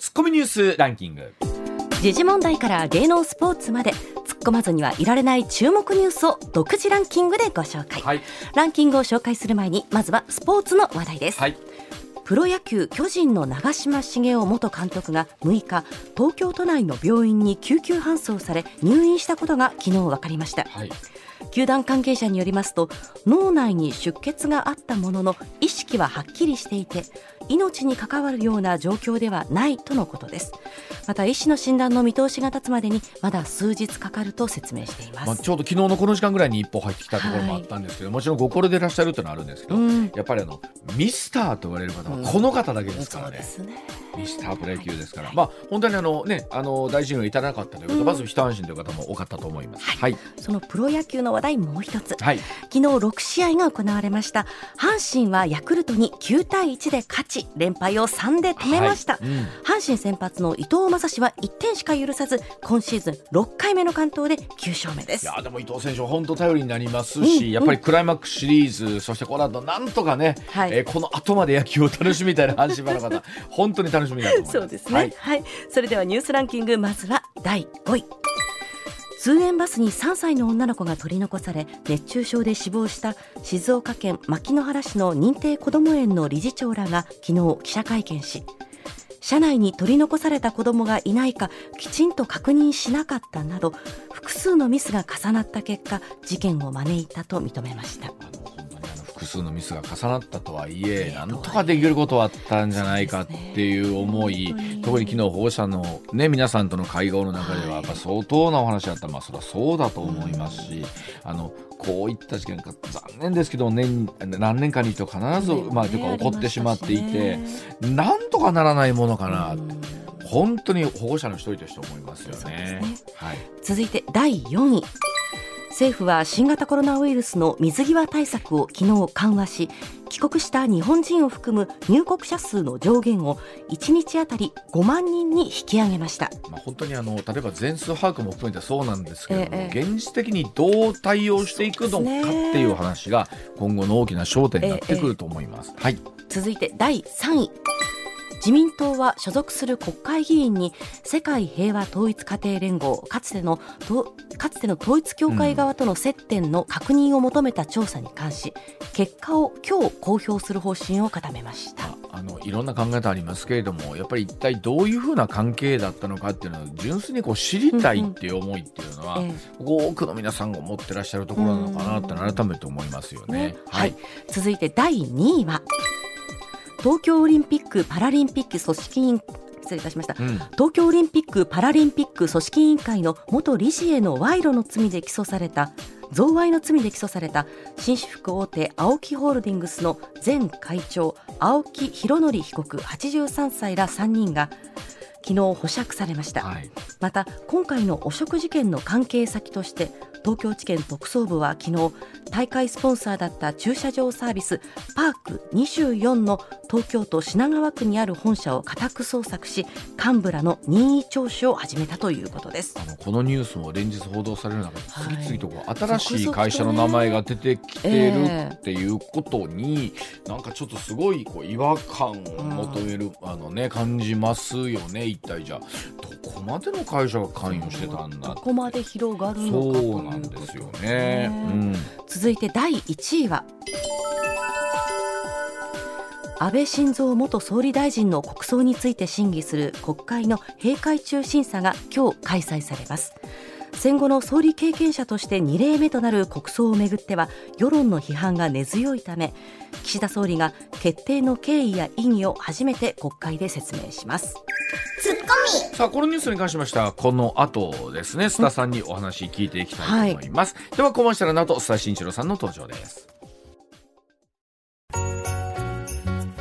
ツッコミニュースランキング。時事問題から芸能スポーツまで突っ込まずにはいられない注目ニュースを独自ランキングでご紹介、はい。ランキングを紹介する前にまずはスポーツの話題です、はい。プロ野球巨人の長嶋茂雄元監督が6日東京都内の病院に救急搬送され入院したことが昨日分かりました。はい球団関係者によりますと脳内に出血があったものの意識ははっきりしていて命に関わるような状況ではないとのことです。また医師の診断の見通しが立つまでにまだ数日かかると説明しています、まあ、ちょうど昨日のこの時間ぐらいに一歩入ってきたところもあったんですけど、もちろんご高齢でいらっしゃるというのはあるんですけど、うん。やっぱりあのミスターと言われる方はこの方だけですからね。そうで。すね。ミスタープロ野球ですから、まあ本当にあのねあの大事にはいただなかったということ、まず一安心という方も多かったと思います。はい。そのプロ野球の話題もう一つ。はい。昨日6試合が行われました。阪神はヤクルトに9対1で勝ち連敗を3で止めました、はい。うん。阪神先発の伊藤将司は1点しか許さず今シーズン6回目の完投で9勝目です。いやでも伊藤選手は本当頼りになりますし、うんやっぱりクライマックスシリーズ、そしてこの後なんとかね、はい。えーこの後まで野球を楽しみたいな阪神ファンの方本当に楽しみだと思います。そうですね、ははい。い、それではニュースランキングまずは第5位通園バスに3歳の女の子が取り残され熱中症で死亡した静岡県牧之原市の認定こども園の理事長らが昨日記者会見し車内に取り残された子どもがいないかきちんと確認しなかったなど複数のミスが重なった結果事件を招いたと認めました。複数のミスが重なったとはいえ、ええなんとかできることはあったんじゃないかっていう思い、特に昨日保護者の、ね、皆さんとの会合の中では、はい。やっぱ相当なお話だった、まあ、それはそうだと思いますし、あのこういった事件が残念ですけど年何年かに一度必ず、まあ、というか起こってしまっていて、なんとかならないものかな、うん。本当に保護者の一人として思いますよね。ね。はい。続いて第4位政府は新型コロナウイルスの水際対策を昨日緩和し帰国した日本人を含む入国者数の上限を1日あたり5万人に引き上げました。まあ、本当にあの例えば全数把握も含めてそうなんですけれども、ええ現実的にどう対応していくのかっていう話が今後の大きな焦点になってくると思います。はい、続いて第3位自民党は所属する国会議員に世界平和統一家庭連合かつてのとかつての統一教会側との接点の確認を求めた調査に関し結果を今日公表する方針を固めました。ああのいろんな考え方ありますけれどもやっぱり一体どういうふうな関係だったのかっていうのを純粋にこう知りたいっていう思いっていうのは、え多くの皆さんが持ってらっしゃるところなのかなって改めて思いますよね。ね。はい、続いて第2位は東京オリンピック・パラリンピック組織委員失礼いたしました。うん。東京オリンピック・パラリンピック組織委員会の元理事への賄賂の罪で起訴された贈賄の罪で起訴された紳士服大手 AOKI ホールディングスの前会長青木弘典被告83歳ら3人が昨日保釈されました、はい。また今回の汚職事件の関係先として東京地検特捜部は昨日大会スポンサーだった駐車場サービスパーク24の東京都品川区にある本社を家宅捜索し幹部らの任意聴取を始めたということです。あのこのニュースも連日報道される中ではい。次々と新しい会社の名前が出てきてるっていうことに、なんかちょっとすごいこう違和感を求める、あのね感じますよね一体じゃあどこまでの会社が関与してたんだどこまで広がるのかそうなんですよね。うん続いて第1位は安倍晋三元総理大臣の国葬について審議する国会の閉会中審査が今日開催されます戦後の総理経験者として2例目となる国葬をめぐっては世論の批判が根強いため岸田総理が決定の経緯や意義を初めて国会で説明します。さあこのニュースに関しましてはこの後ですね須田さんにお話聞いていきたいと思います、ではコマーシャルの後須田慎一郎さんの登場です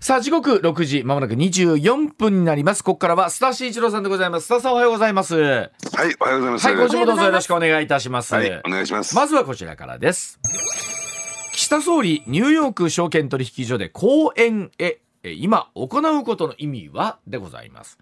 さあ時刻6時まもなく24分になります。ここからは須田慎一郎さんでございます。須田さんおはようございます。ははい、おはようございます。い今週もどうぞよろしくお願いいたします、はい、お願いします。まずはこちらからです。岸田総理ニューヨーク証券取引所で講演へ今行うことの意味は？でございます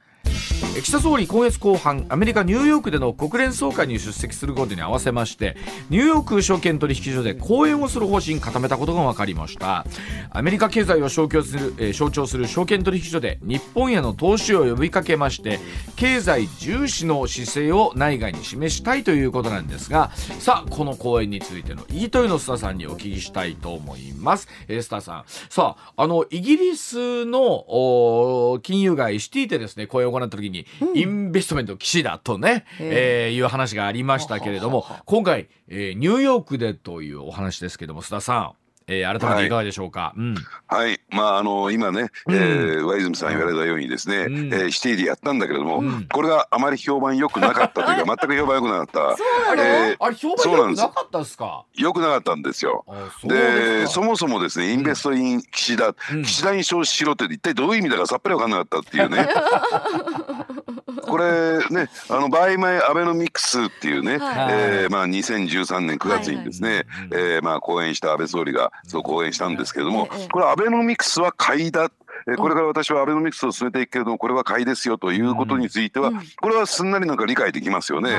岸田総理今月後半アメリカ・ニューヨークでの国連総会に出席することに合わせましてニューヨーク証券取引所で講演をする方針固めたことが分かりました。アメリカ経済を象徴する、え、象徴する証券取引所で日本への投資を呼びかけまして経済重視の姿勢を内外に示したいということなんですがさあこの講演についての言いといのスタさんにお聞きしたいと思います、え、スタさん。さああのイギリスの金融街シティでですね講演を行った時にに、インベストメント岸田とね、うん、えー、いう話がありましたけれども、今回、えー、ニューヨークでというお話ですけども、須田さん。えー、改めていかがでしょうか？はい、うんはい、まああの今ね、えー、上泉さん言われたようにですね、うん、えー、シティでやったんだけれども、うん、これがあまり評判良くなかったというか全く評判良くなかった。そうなの？えー、あれ評判良くなかったですか？良くなかったんですよ。でそもそもですねインベストイン岸田、うん、岸田に投資しろって一体どういう意味だかさっぱり分かんなかったっていうね。これねあの Buy my Abenomics っていうね、はい、えー、まあ2013年9月にですね、はい、えー、まあ講演した安倍総理がそう講演したんですけれども、これアベノミクスは買いだえこれから私はアベノミクスを進めていくけれどもこれは買いですよということについては、これはすんなりなんか理解できますよね。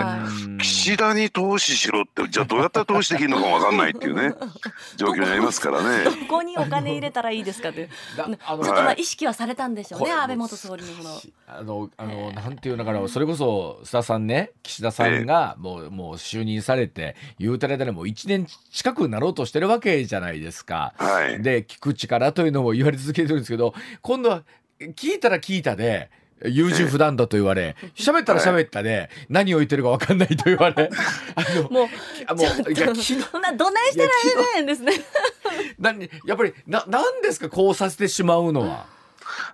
岸田に投資しろって じゃあどうやったら投資できるのかも分かんないっていうね 状況になりますからね。どこにお金入れたらいいですかって。ちょっとまあ意識はされたんでしょうね、安倍元総理のあのあの、なんていうのかなそれこそ須田さんね岸田さんがもう,、もう就任されて言うたらでもう1年近くなろうとしてるわけじゃないですか。はい、で聞く力というのも言われ続けてるんですけど今度は聞いたら聞いたで、優柔不断だと言われ、喋ったら喋ったで、何を言ってるか分かんないと言われ、あの、もう、もう、いや、昨日、どないしたらええねんですね。何、やっぱり、な、なんですか、こうさせてしまうのは？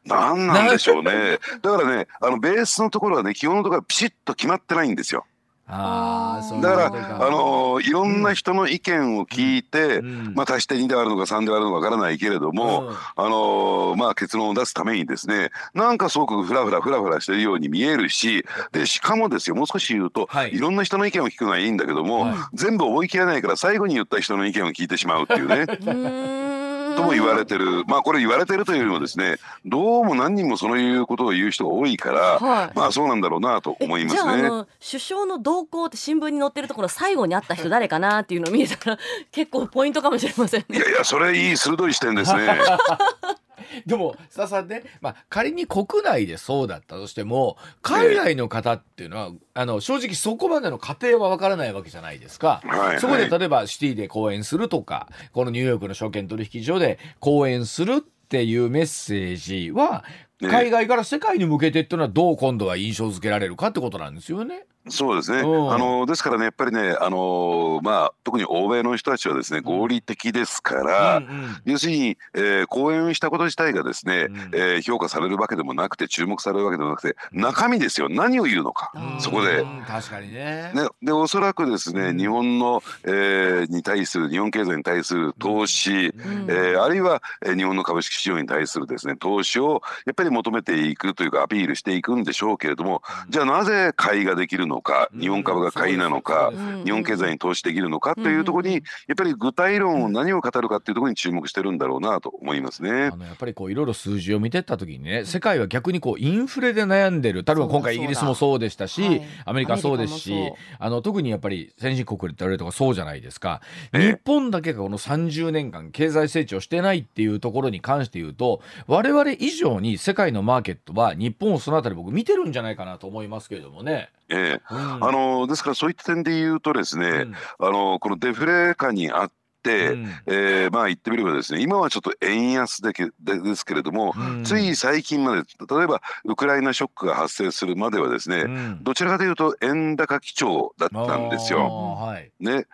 なんなんでしょうね。だからね、あの、ベースのところはね、基本のところはピシッと決まってないんですよ。あだからあのいろんな人の意見を聞いて、うん、まあ足して2であるのか3であるのかわからないけれども、うん、あのまあ結論を出すためにですねなんかすごくフラフラフラフラしてるように見えるしでしかもですよもう少し言うと、はい、いろんな人の意見を聞くのはいいんだけども、はい、全部追い切れないから最後に言った人の意見を聞いてしまうっていうね。とも言われてるまあこれ言われてるというよりもですねどうも何人もそういうことを言う人が多いから、はい、まあそうなんだろうなと思いますね。首相の動向って新聞に載ってるところ最後にあった人誰かなっていうのを見えたら結構ポイントかもしれません、ね、いやいやそれいい鋭い視点ですね。でもさんね、まあ、仮に国内でそうだったとしても海外の方っていうのは、えあの正直そこまでの過程はわからないわけじゃないですか、はい、そこで例えばシティで講演するとかこのニューヨークの証券取引所で講演するっていうメッセージは海外から世界に向けてっていうのはどう今度は印象付けられるかってことなんですよね。そうですね。あのですからねやっぱりねあのまあ特に欧米の人たちはですね合理的ですから、うんうん、要するに、えー、講演したこと自体がですね、うん、えー、評価されるわけでもなくて注目されるわけでもなくて中身ですよ。何を言うのか、うん、そこで。確かにね。ね。でおそらくですね日本の、えー、に対する日本経済に対する投資、うん、えー、あるいは、えー、日本の株式市場に対するですね投資をやっぱり求めていくというかアピールしていくんでしょうけれども、じゃあなぜ買いができるのか日本株が買いなのか、日本経済に投資できるのかというところに、やっぱり具体論を何を語るかっていうところに注目してるんだろうなと思いますね。あのやっぱりこういろいろ数字を見てった時にね世界は逆にこうインフレで悩んでる。例えば今回イギリスもそうでしたし、はい、アメリカそうですしあの特にやっぱり先進国で言われるとかそうじゃないですか、日本だけがこの30年間経済成長してないっていうところに関して言うと我々以上に世界のマーケットは日本をそのあたり僕見てるんじゃないかなと思いますけれどもね。ええ、うん、あのですからそういった点で言うとですね、うん、あのこのデフレ下にあっ、うん、えー、まあ言ってみればですね今はちょっと円安でけでですけれども、うん、つい最近まで例えばウクライナショックが発生するまではですね、うん、どちらかというと円高基調だったんですよ。はい、ね、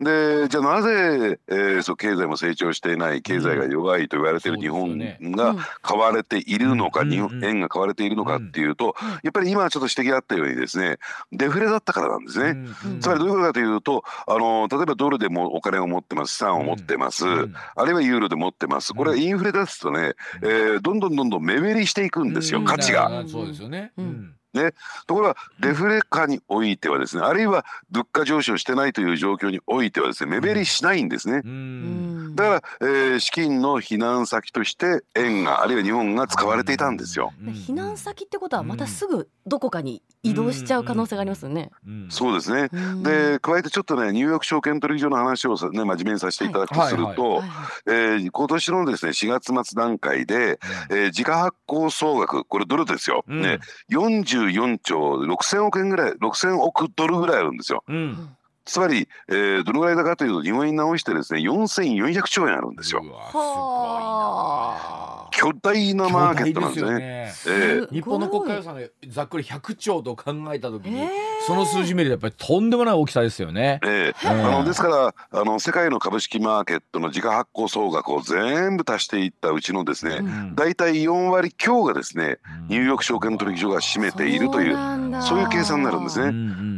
でじゃあなぜ、えー、そう経済も成長していない経済が弱いと言われている日本が買われているのか、日本円が買われているのかっていうと、やっぱり今ちょっと指摘あったようにですねデフレだったからなんですね。つまりどういうことかというとあの例えばドルでもお金を持ってます資産を持ってます、うん、あるいはユーロで持ってます。これはインフレですとね、えー、どんどんどんどん目減りしていくんですよ、価値が。そうですよね、うんね、ところがデフレ下においてはですねあるいは物価上昇してないという状況においてはですね目減りしないんですね。だから、えー、資金の避難先として円があるいは日本が使われていたんですよ。避難先ってことはまたすぐどこかに移動しちゃう可能性がありますよね。そうですね。で加えてちょっとねニューヨーク証券取引所の話をね真面目にさせていただくとすると、えー、今年のですね4月末段階で、えー、自家発行総額これドルですよ。ね24兆6000億円ぐらい6000億ドルぐらいあるんですよ。うんつまり、えー、どのぐらいだかというと日本円直してですね4400兆円あるんですよ。巨大なマーケットなんですね。すね。えー、日本の国家予算がざっくり100兆と考えた時に、えー、その数字見るとやっぱりとんでもない大きさですよね。えー、あのですからあの世界の株式マーケットの自家発行総額を全部足していったうちのですね、大体4割強がですね、ニューヨーク証券取引所が占めているというそういう計算になるんですね。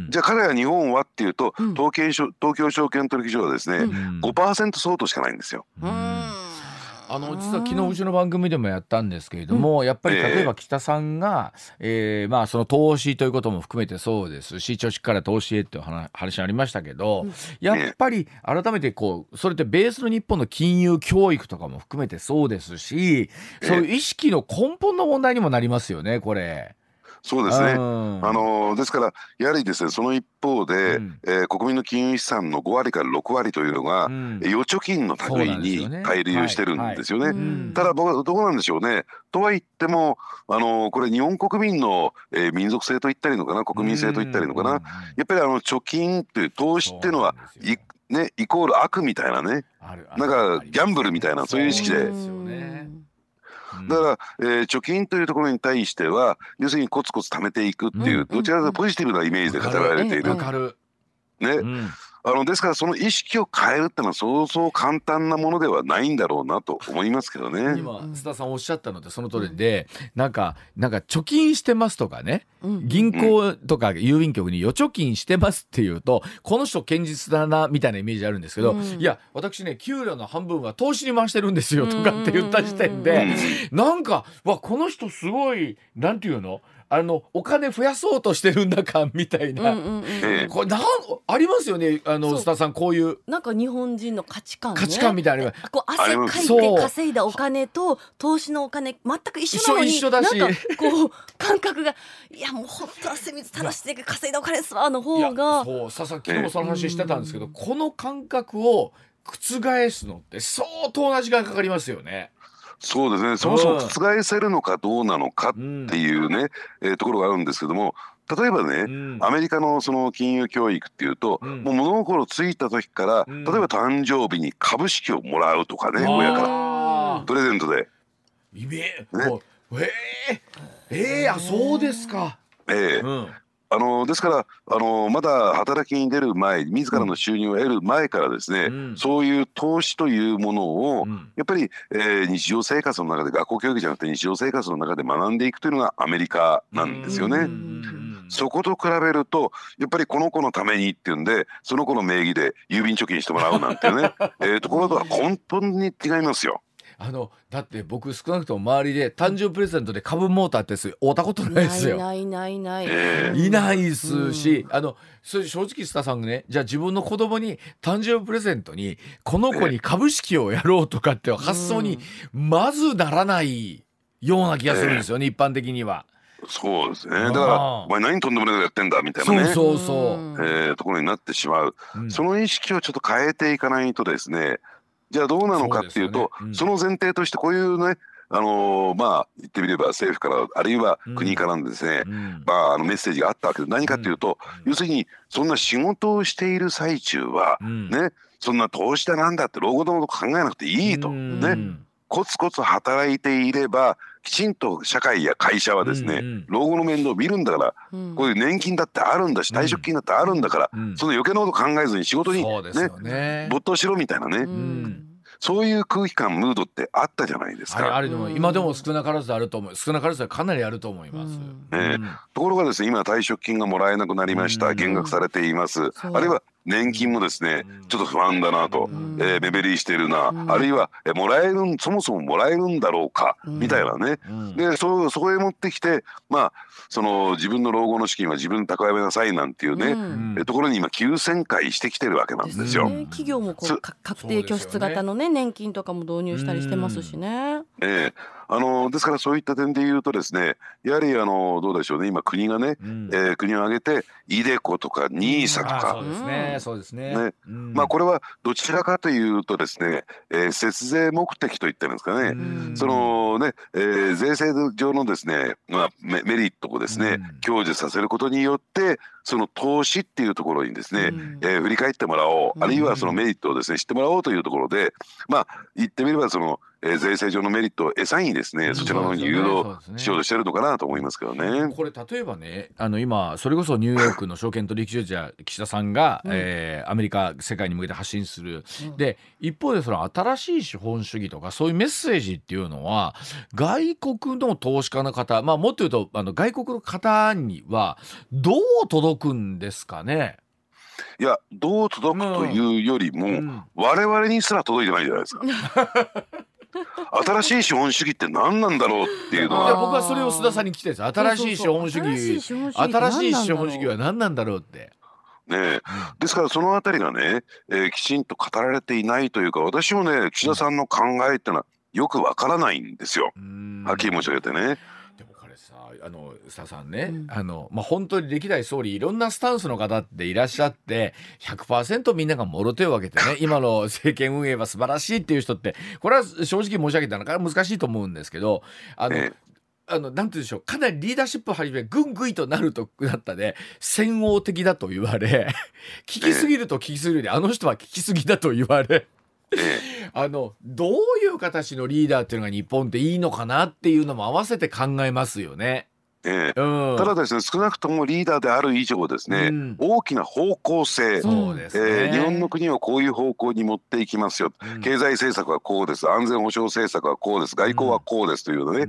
じゃあ彼ら日本はっていうと、東京東京証券取引所はですね、うん、5%相当しかないんですよ。あの実は昨日うちの番組でもやったんですけれども、うん、やっぱり例えば北さんが、えー、えー、まあその投資ということも含めてそうですし貯蓄から投資へっていう話ありましたけど、うん、やっぱり改めてこうそれってベースの日本の金融教育とかも含めてそうですしそういう意識の根本の問題にもなりますよねこれ。そうですね。あのですからやはりですねその一方で、うん、えー、国民の金融資産の5割から6割というのが、うん、預貯金の類に返流してるんですよね。ただ僕はどうなんでしょうね。とは言ってもあのこれ日本国民の、えー、民族性と言ったりのかな国民性と言ったりのかな、やっぱりあの貯金っていう投資っていうのはいねイコール悪みたいなね。なんかギャンブルみたいなそういう意識で。だから、えー、貯金というところに対しては要するにコツコツ貯めていくっていう、どちらかとポジティブなイメージで語られている。ね、うんあのですからその意識を変えるってのはそうそう簡単なものではないんだろうなと思いますけどね。今須田さんおっしゃったのってその通りで、うん、なんかなんか貯金してますとかね、うん、銀行とか郵便局に預貯金してますっていうとこの人堅実だなみたいなイメージあるんですけど、うん、いや私ね給料の半分は投資に回してるんですよとかって言った時点で、うん、なんかわこの人すごいなんていうの？あのお金増やそうとしてるんだかみたいな、うんうんうん、これなんありますよね。あのスタさんこういう。なんか日本人の価値観、ね、価値観みたいなこう汗かいて稼いだお金と投資のお金全く一緒なのに一緒だし。なんかこう感覚がいやもう本当汗水垂らして稼いだお金ですわの方が。そう佐々木もその話してたんですけど、この感覚を覆すのって相当な時間かかりますよね。そうですね。そもそも覆せるのかどうなのかっていうね、うん、えー、ところがあるんですけども例えばね、うん、アメリカのその金融教育っていうと、うん、もう物心ついた時から、例えば誕生日に株式をもらうとかね親から。プレゼントで。ね、えー、えー、あそうですか。ええ。ーあのですからあのまだ働きに出る前自らの収入を得る前からですね、うん、そういう投資というものを、うん、やっぱり、えー、日常生活の中で学校教育じゃなくて日常生活の中で学んでいくというのがアメリカなんですよね。そこと比べるとやっぱりこの子のためにっていうんでその子の名義で郵便貯金してもらうなんてね、えー、ところとは根本に違いますよ。あのだって僕少なくとも周りで誕生日プレゼントで株モーターって会ったことないですよ。ないないない。いないですし、うん、あのそれ正直スタさんがねじゃあ自分の子供に誕生日プレゼントにこの子に 株式をやろうとかって発想にまずならないような気がするんですよね、一般的には。そうですね。だから、お前何とんでもないことやってんだみたいなね。そうそうそう。えー、ところになってしまう、うん、その意識をちょっと変えていかないとですね、じゃあどうなのかっていうとそ、ね。うん、その前提としてこういうねあのー、まあ言ってみれば政府からあるいは国からのですね、うん、まああのメッセージがあったわけで何かというと、うん、要するにそんな仕事をしている最中は、ねそんな投資だなんだって老後のこと考えなくていいと、ね。コツコツ働いていればきちんと社会や会社はですね、うんうん、老後の面倒を見るんだから、うん、こういう年金だってあるんだし退職金だってあるんだから、うん、その余計なこと考えずに仕事にねね。没頭しろみたいなね。うん。そういう空気感ムードってあったじゃないですか。あるでも今でも少なからずあると思う。少なからずはかなりあると思います。ね、ところがですね今退職金がもらえなくなりました。減額されています。あるいは年金もですねちょっと不安だなと、うん。えー目減りしているな、うん。あるいはえーもらえるんそもそももらえるんだろうか、うん。みたいなね。うん。でそそこへ持ってきてまあその自分の老後の資金は自分で蓄えなさいなんていうね、うところに今急旋回してきてるわけなんですよ。ね企業もこそうか確定拠出型のね年金とかも導入したりしてますしね。ええあのですからそういった点で言うとですねやはりあのどうでしょうね今国がね、うん。えー国を挙げて iDeCo とか NISA とか。あそう、ですね。そうですね。ね。うん。まあこれはどちらかというとですね、えー節税目的と言ってるんですかね、うん。そのね、えー税制上のですね、まあ、メメリットをですね、うん。享受させることによってその投資っていうところにですね、うん。えー振り返ってもらおう、うん。あるいはそのメリットをですね知ってもらおうというところでまあ言ってみればその、えー税制上のメリットを餌にですね、うん。そちらの誘導しようとしてるのかなと思いますけどね。これ例えばねあの今それこそニューヨークの証券取引所じゃ岸田さんが、うん。えーアメリカ世界に向けて発信する、うん。で一方でその新しい資本主義とかそういうメッセージっていうのは外国の投資家の方まあもっと言うとあの外国の方にはどう届くんですかね、いやどう届くというよりも、うん。我々にすら届いてないじゃないですか。新しい資本主義って何なんだろうっていうのは僕はそれを須田さんに聞きたいです新しい資本主義新しい資本主義は何なんだろうって。ねですからそのあたりがね、えーきちんと語られていないというか私もね岸田さんの考えってのはよくわからないんですよ。はっきり申し上げてね。あの須田さんね、うん。あのまあ本当に歴代総理いろんなスタンスの方っていらっしゃって100%みんながもろ手を挙げてね 今の政権運営は素晴らしいっていう人ってこれは正直申し上げたらなかなか難しいと思うんですけどあの、えあのなんて言うんでしょうかなりリーダーシップを始めぐんぐいとなるとなったで戦王的だと言われ 聞きすぎると聞きすぎるであの人は聞きすぎだと言われ。あのどういう形のリーダーっていうのが日本っていいのかなっていうのも合わせて考えますよね。ええ。うん、ただですね少なくともリーダーである以上ですね、うん。大きな方向性、そうですね、えー日本の国をこういう方向に持っていきますよ、うん。経済政策はこうです。安全保障政策はこうです。外交はこうですというのね、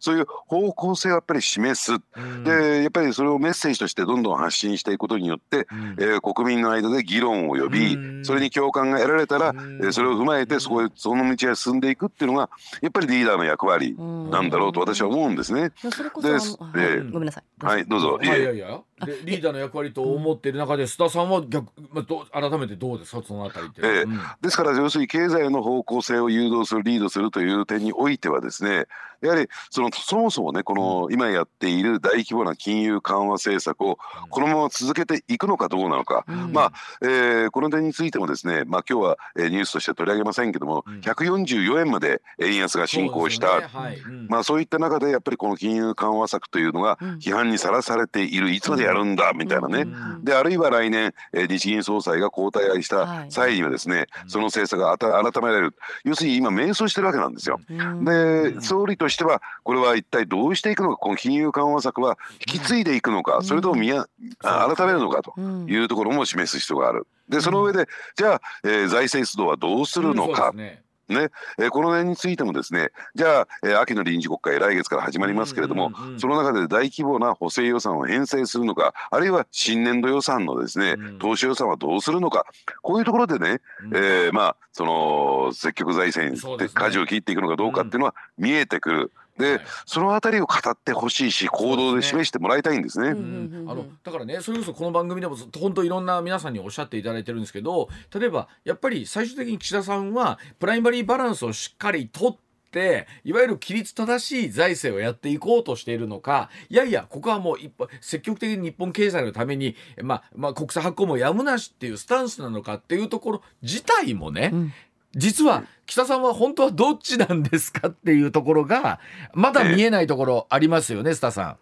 そういう方向性をやっぱり示す、うん。でやっぱりそれをメッセージとしてどんどん発信していくことによって、うん。えー国民の間で議論を呼び、うん。それに共感が得られたら、うん。えーそれを踏まえてそこへその道へ進んでいくっていうのがやっぱりリーダーの役割なんだろうと私は思うんですね。いやそれこそでごめんなさい。はいどうぞ。いやいやいや。でリーダーの役割と思っている中で須田さんは逆、まあ、どう改めてどうですか？そのあたりって。ええ。うん。ですから要するに経済の方向性を誘導するリードするという点においてはですねやはりそのそもそもねこの今やっている大規模な金融緩和政策をこのまま続けていくのかどうなのか、うん。まあ、えーこの点についてもですね、まあ、今日は、えーニュースとして取り上げませんけども、うん。144円まで円安が進行した。ね。はい。うん。まあそういった中でやっぱりこの金融緩和策というのがうん。批判にさらされているいつまでやるんだみたいなね、うん。であるいは来年、えー日銀総裁が交代した際にはですね、うん。その政策があた改められる。要するに今迷走してるわけなんですよ。うん。で総理としてはこれは一体どうしていくのか？この金融緩和策は引き継いでいくのか、うん。それとも見やあ改めるのか？とうん。いうところも示す必要がある。でその上でじゃあ、えー財政出動はどうするのか、うんそうですね。えーこの点についてもですねじゃあ、えー秋の臨時国会来月から始まりますけれども、うんうんうんその中で大規模な補正予算を編成するのかあるいは新年度予算のですね、うん。投資予算はどうするのかこういうところでね、うん。えーまあその積極財政そうですね。で舵を切っていくのかどうかっていうのは見えてくる。で、はい。そのあたりを語ってほしいし行動で示してもらいたいんですね。うんうんあのだからねそれこそこの番組でもずっと本当いろんな皆さんにおっしゃっていただいてるんですけど例えばやっぱり最終的に岸田さんはプライマリーバランスをしっかりとっていわゆる規律正しい財政をやっていこうとしているのかいやいやここはもう一歩積極的に日本経済のために、まあまあ、国債発行もやむなしっていうスタンスなのかっていうところ自体もね、うん実は岸田さんは本当はどっちなんですかっていうところがまだ見えないところありますよね、須田さ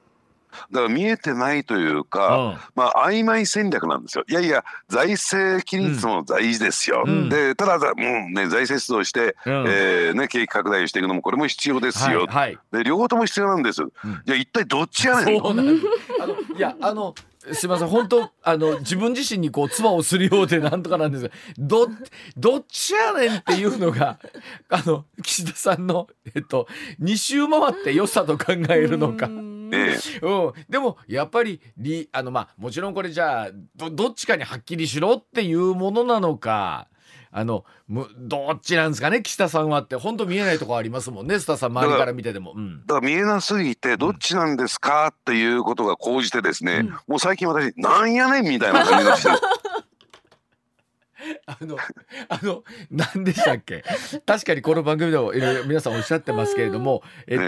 だから見えてないというん。か、うんまあ曖昧戦略なんですよ。いやいや財政規律も大事ですよ。うんでただもうね財政出動して、うんえーね景気拡大をしていくのもこれも必要ですよ。はいはいで両方とも必要なんです。んじゃあ一体どっちやねんん。あのいやあのすみません。本当あの自分自身にこう唾をするようでなんとかなんです。がどどっちやねんっていうのが あの岸田さんのえっと二周回って良さと考えるのか。うん。でもやっぱりりあのまあもちろんこれじゃあどどっちかにはっきりしろっていうものなのかあのむどっちなんですかね？岸田さんはって。本当見えないとこありますもんね。須田さん周りから見てても。うん、だから見えなすぎてどっちなんですかっていうことが講じてですね、うん。もう最近私なんやねんみたいな感じがしてるあの、あの、何でしたっけ？確かにこの番組でもいろいろ皆さんおっしゃってますけれども、え。っ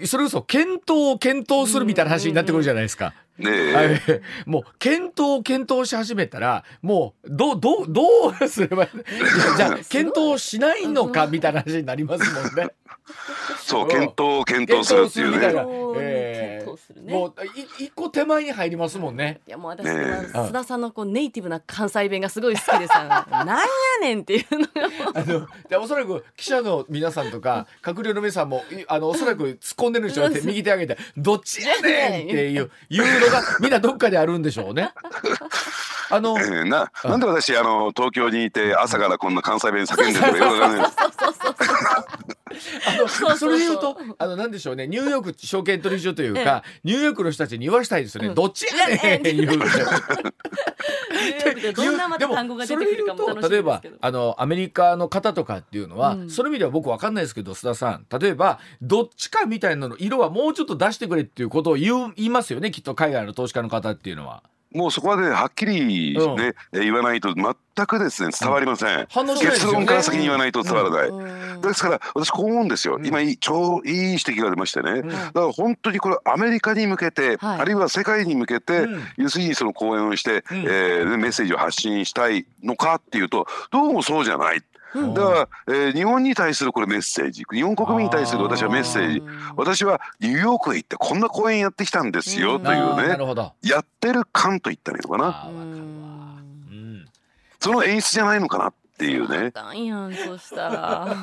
と、それこそ検討を検討するみたいな話になってくるじゃないですか。ねえ。はい。もう検討を検討し始めたらもうどうどうどうすればいい じゃあ検討しないのかみたいな話になりますもんね。そう検討検討するっていうねもうい一個手前に入りますもんね。いやもう私は須田さんのこうネイティブな関西弁がすごい好きでさ「なんやねん」っていうの。があのでおそらく記者の皆さんとか 閣僚の皆さんもいあのおそらく突っ込んでるんでしょうね右手上げて「どっちやねん!」っていういうのがみんなどっかであるんでしょうね。あのええななんで私あの東京にいて朝からこんな関西弁叫んでるのかよくわかんないあのそれで言うとあのなんでしょうね。ニューヨーク証券取引所というか、ニューヨークの人たちに言わしたいですよね、うん。どっちやねん言うて。ニューヨークで。どんなまた単語が出てくるかも楽しみ例えば。あのアメリカの方とかっていうのは、うんその意味では僕わかんないですけど須田さん。例えばどっちかみたいなの色はもうちょっと出してくれっていうことを言う言いますよね。きっと海外の投資家の方っていうのは。もうそこまではっきりね、うん。え言わないと全くですね伝わりません、反応しないですよね。結論から先に言わないと伝わらない、うん。ですから私こう思うんですよ、うん。今いい超いい指摘が出ましてね、ん。だから本当にこれアメリカに向けて、はい。あるいは世界に向けて、うん。要するにその講演をして、うん。えーメッセージを発信したいのかっていうとどうもそうじゃない。うん。だから、えー日本に対するこれメッセージ日本国民に対する私はメッセージ。私はニューヨークへ行ってこんな講演やってきたんですようん。というね。るほど。やってる感と言ったらいいのかな。その演出じゃないのかなっていうね。あかんやんそしたら。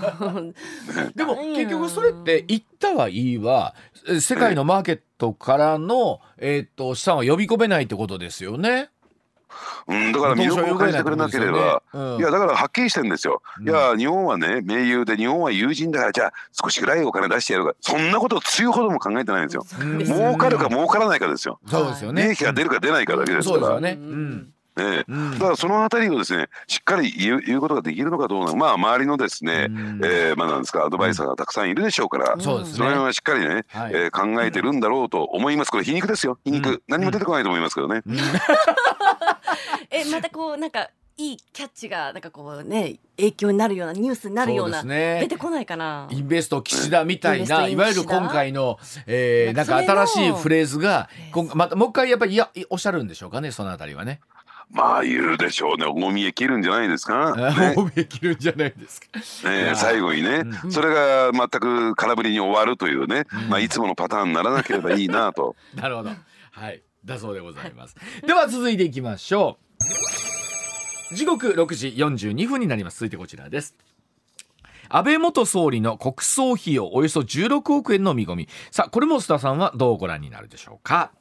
でも結局それって言ったはいいわえ世界のマーケットからの、えーっと資産は呼び込めないってことですよね。うん、だから魅力を感じてくれなければ、うん。いやだからはっきりしてるんですよ。いや日本はね盟友で日本は友人だからじゃあ少しぐらいお金出してやるか。そんなことを強いほども考えてないんですよ。うん儲かるか儲からないかですよ。そうですよね。利益が出るか出ないかだけですから。そうですよね。ううん。だからそのあたりをですねしっかり言う言うことができるのかどうなのか。まあ周りのですね、うん。えーまあなんですかアドバイザーがたくさんいるでしょうから、そうですね。その辺はしっかりね、はい。えー考えてるんだろうと思います。これ皮肉ですよ。皮肉、うん。何も出てこないと思いますけどね、うん えまたこうなんかいいキャッチがなんかこうね影響になるようなニュースになるようなね。出てこないかな。インベスト岸田みたいな、いわゆる今回の、えー、なんか新しいフレーズがえー今またもう一回やっぱりいやいおっしゃるんでしょうかねそのあたりはね。まあ言うでしょうね。重みえ切るんじゃないですか、ね大見え切るんじゃないですか。いねや最後にね、うん。それが全く空振りに終わるというね、うん。まあいつものパターンにならなければいいなと。なるほど。はい。だそうでございます。では続いていきましょう。時刻6時42分になります。続いてこちらです。安倍元総理の国葬費用およそ16億円の見込み。さあ、これも須田さんはどうご覧になるでしょうか？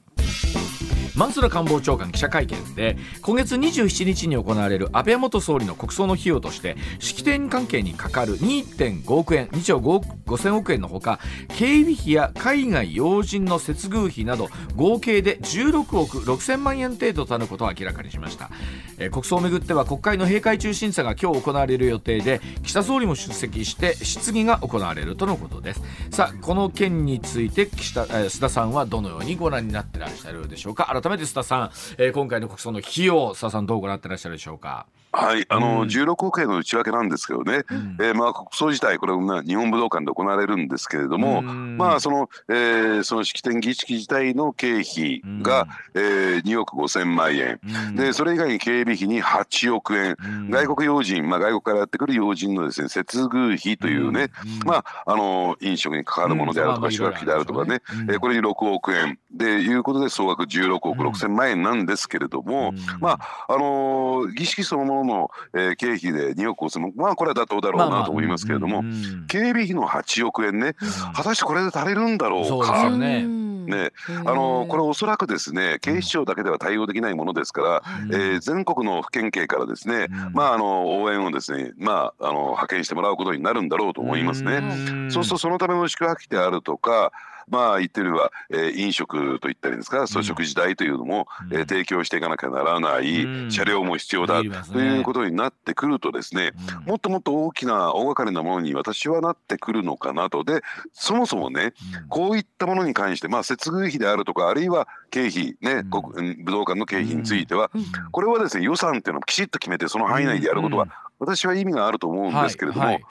松浦官房長官記者会見で今月27日に行われる安倍元総理の国葬の費用として式典関係にかかる2.5億円2兆5億5000億円のほか警備費や海外要人の接遇費など合計で16億6000万円程度となることを明らかにしました、えー国葬をめぐっては国会の閉会中審査が今日行われる予定で岸田総理も出席して質疑が行われるとのことです。さあこの件について岸田、えー須田さんはどのようにご覧になってらっしゃるでしょうか。改めて須田さん、えー今回の国葬の費用須田さんどうご覧になってらっしゃるでしょうか？はいあの、うん。16億円の内訳なんですけどね、ん。えーまあ国葬自体これまあ日本武道館で行われるんですけれども、うん。まあその、えーその式典儀式自体の経費が、えー2億5千万円、うん。でそれ以外に警備費に8億円、うん。外国要人、まあ、外国からやってくる要人のですね接遇費というね、うん。まああの飲食に関わるものであるとか、うん宿泊費であるとかね、うん。えーこれに6億円。でいうことで総額16億6千万円なんですけれども、うん。まああのー儀式そのものの、えー経費で2億5千万まあこれは妥当だろうなと思いますけれども、うんうん警備費の8億円ね、果たしてこれで足りるんだろそううか。ですよね。ね、あのこれおそらくですね警視庁だけでは対応できないものですから、うん。えー全国の府県警からですね、うん。まああの応援をですねまああの派遣してもらうことになるんだろうと思いますね。ん。そうするとそのための宿泊費であるとかまあ言ってみれば、えー、飲食といったりですか、そう食事代というのも、うん、えー、提供していかなきゃならない、うん、車両も必要だ、ということになってくるとですね、うん、もっともっと大きな大掛かりなものに私はなってくるのかなと。でそもそもね、こういったものに関してまあ接遇費であるとかあるいは経費ね、武道館の経費については、これはですね予算っていうのをきちっと決めてその範囲内でやることは、私は意味があると思うんですけれども、はいはい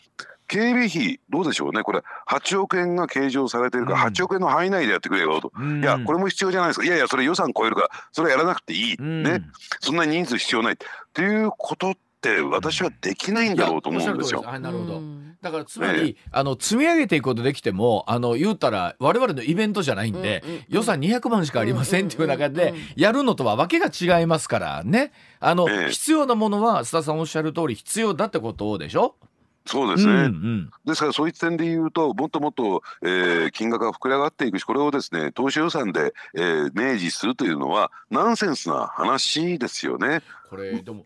警備費どうでしょうね。これ8億円が計上されてるから、8億円の範囲内でやってくれよと、うん、いやこれも必要じゃないですか。いやいやそれ予算超えるからそれやらなくていい、うん、ね。そんなに人数必要ない。っていうことって私はできないんだろうと思うんですよ。はい、なるほど。だからつまり、えー、あの積み上げていくことできてもあの言うたら我々のイベントじゃないんで、うんうんうん、予算200万しかありませんっていう中でやるのとはわけが違いますからね。あの、えー、必要なものは須田さんおっしゃる通り必要だってことでしょ？そうですね、うんうん、ですからそういった点で言うともっともっと、えー、金額が膨れ上がっていくしこれをですね投資予算で、えー、明示するというのはナンセンスな話ですよね。これでも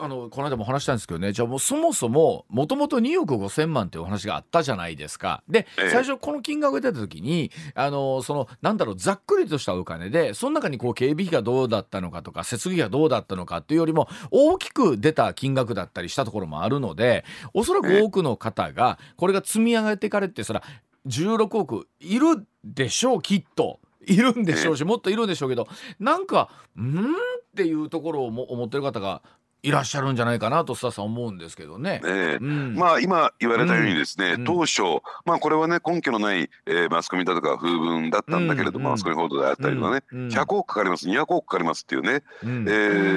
あのこの間も話したんですけどねじゃあもうそもそももともと2億5,000万っていうお話があったじゃないですか。で、最初この金額が出た時にあのそのなんだろうざっくりとしたお金でその中にこう警備費がどうだったのかとか設備費がどうだったのかっていうよりも大きく出た金額だったりしたところもあるのでおそらく多くの方がこれが積み上げていかれてそら16億いるでしょうきっと。いるんでしょうしもっといるんでしょうけどなんか「ん?」っていうところをも思ってる方がいらっしゃるんじゃないかなと須田さん思うんですけどね。え。ー、うん、まあ今言われたようにですね、うん、当初まあこれはね根拠のない、えー、マスコミだとか風文だったんだけれども、うん、マスコミ報道であったりとかね、うん、100億かかります200億かかりますっていうね、うん、え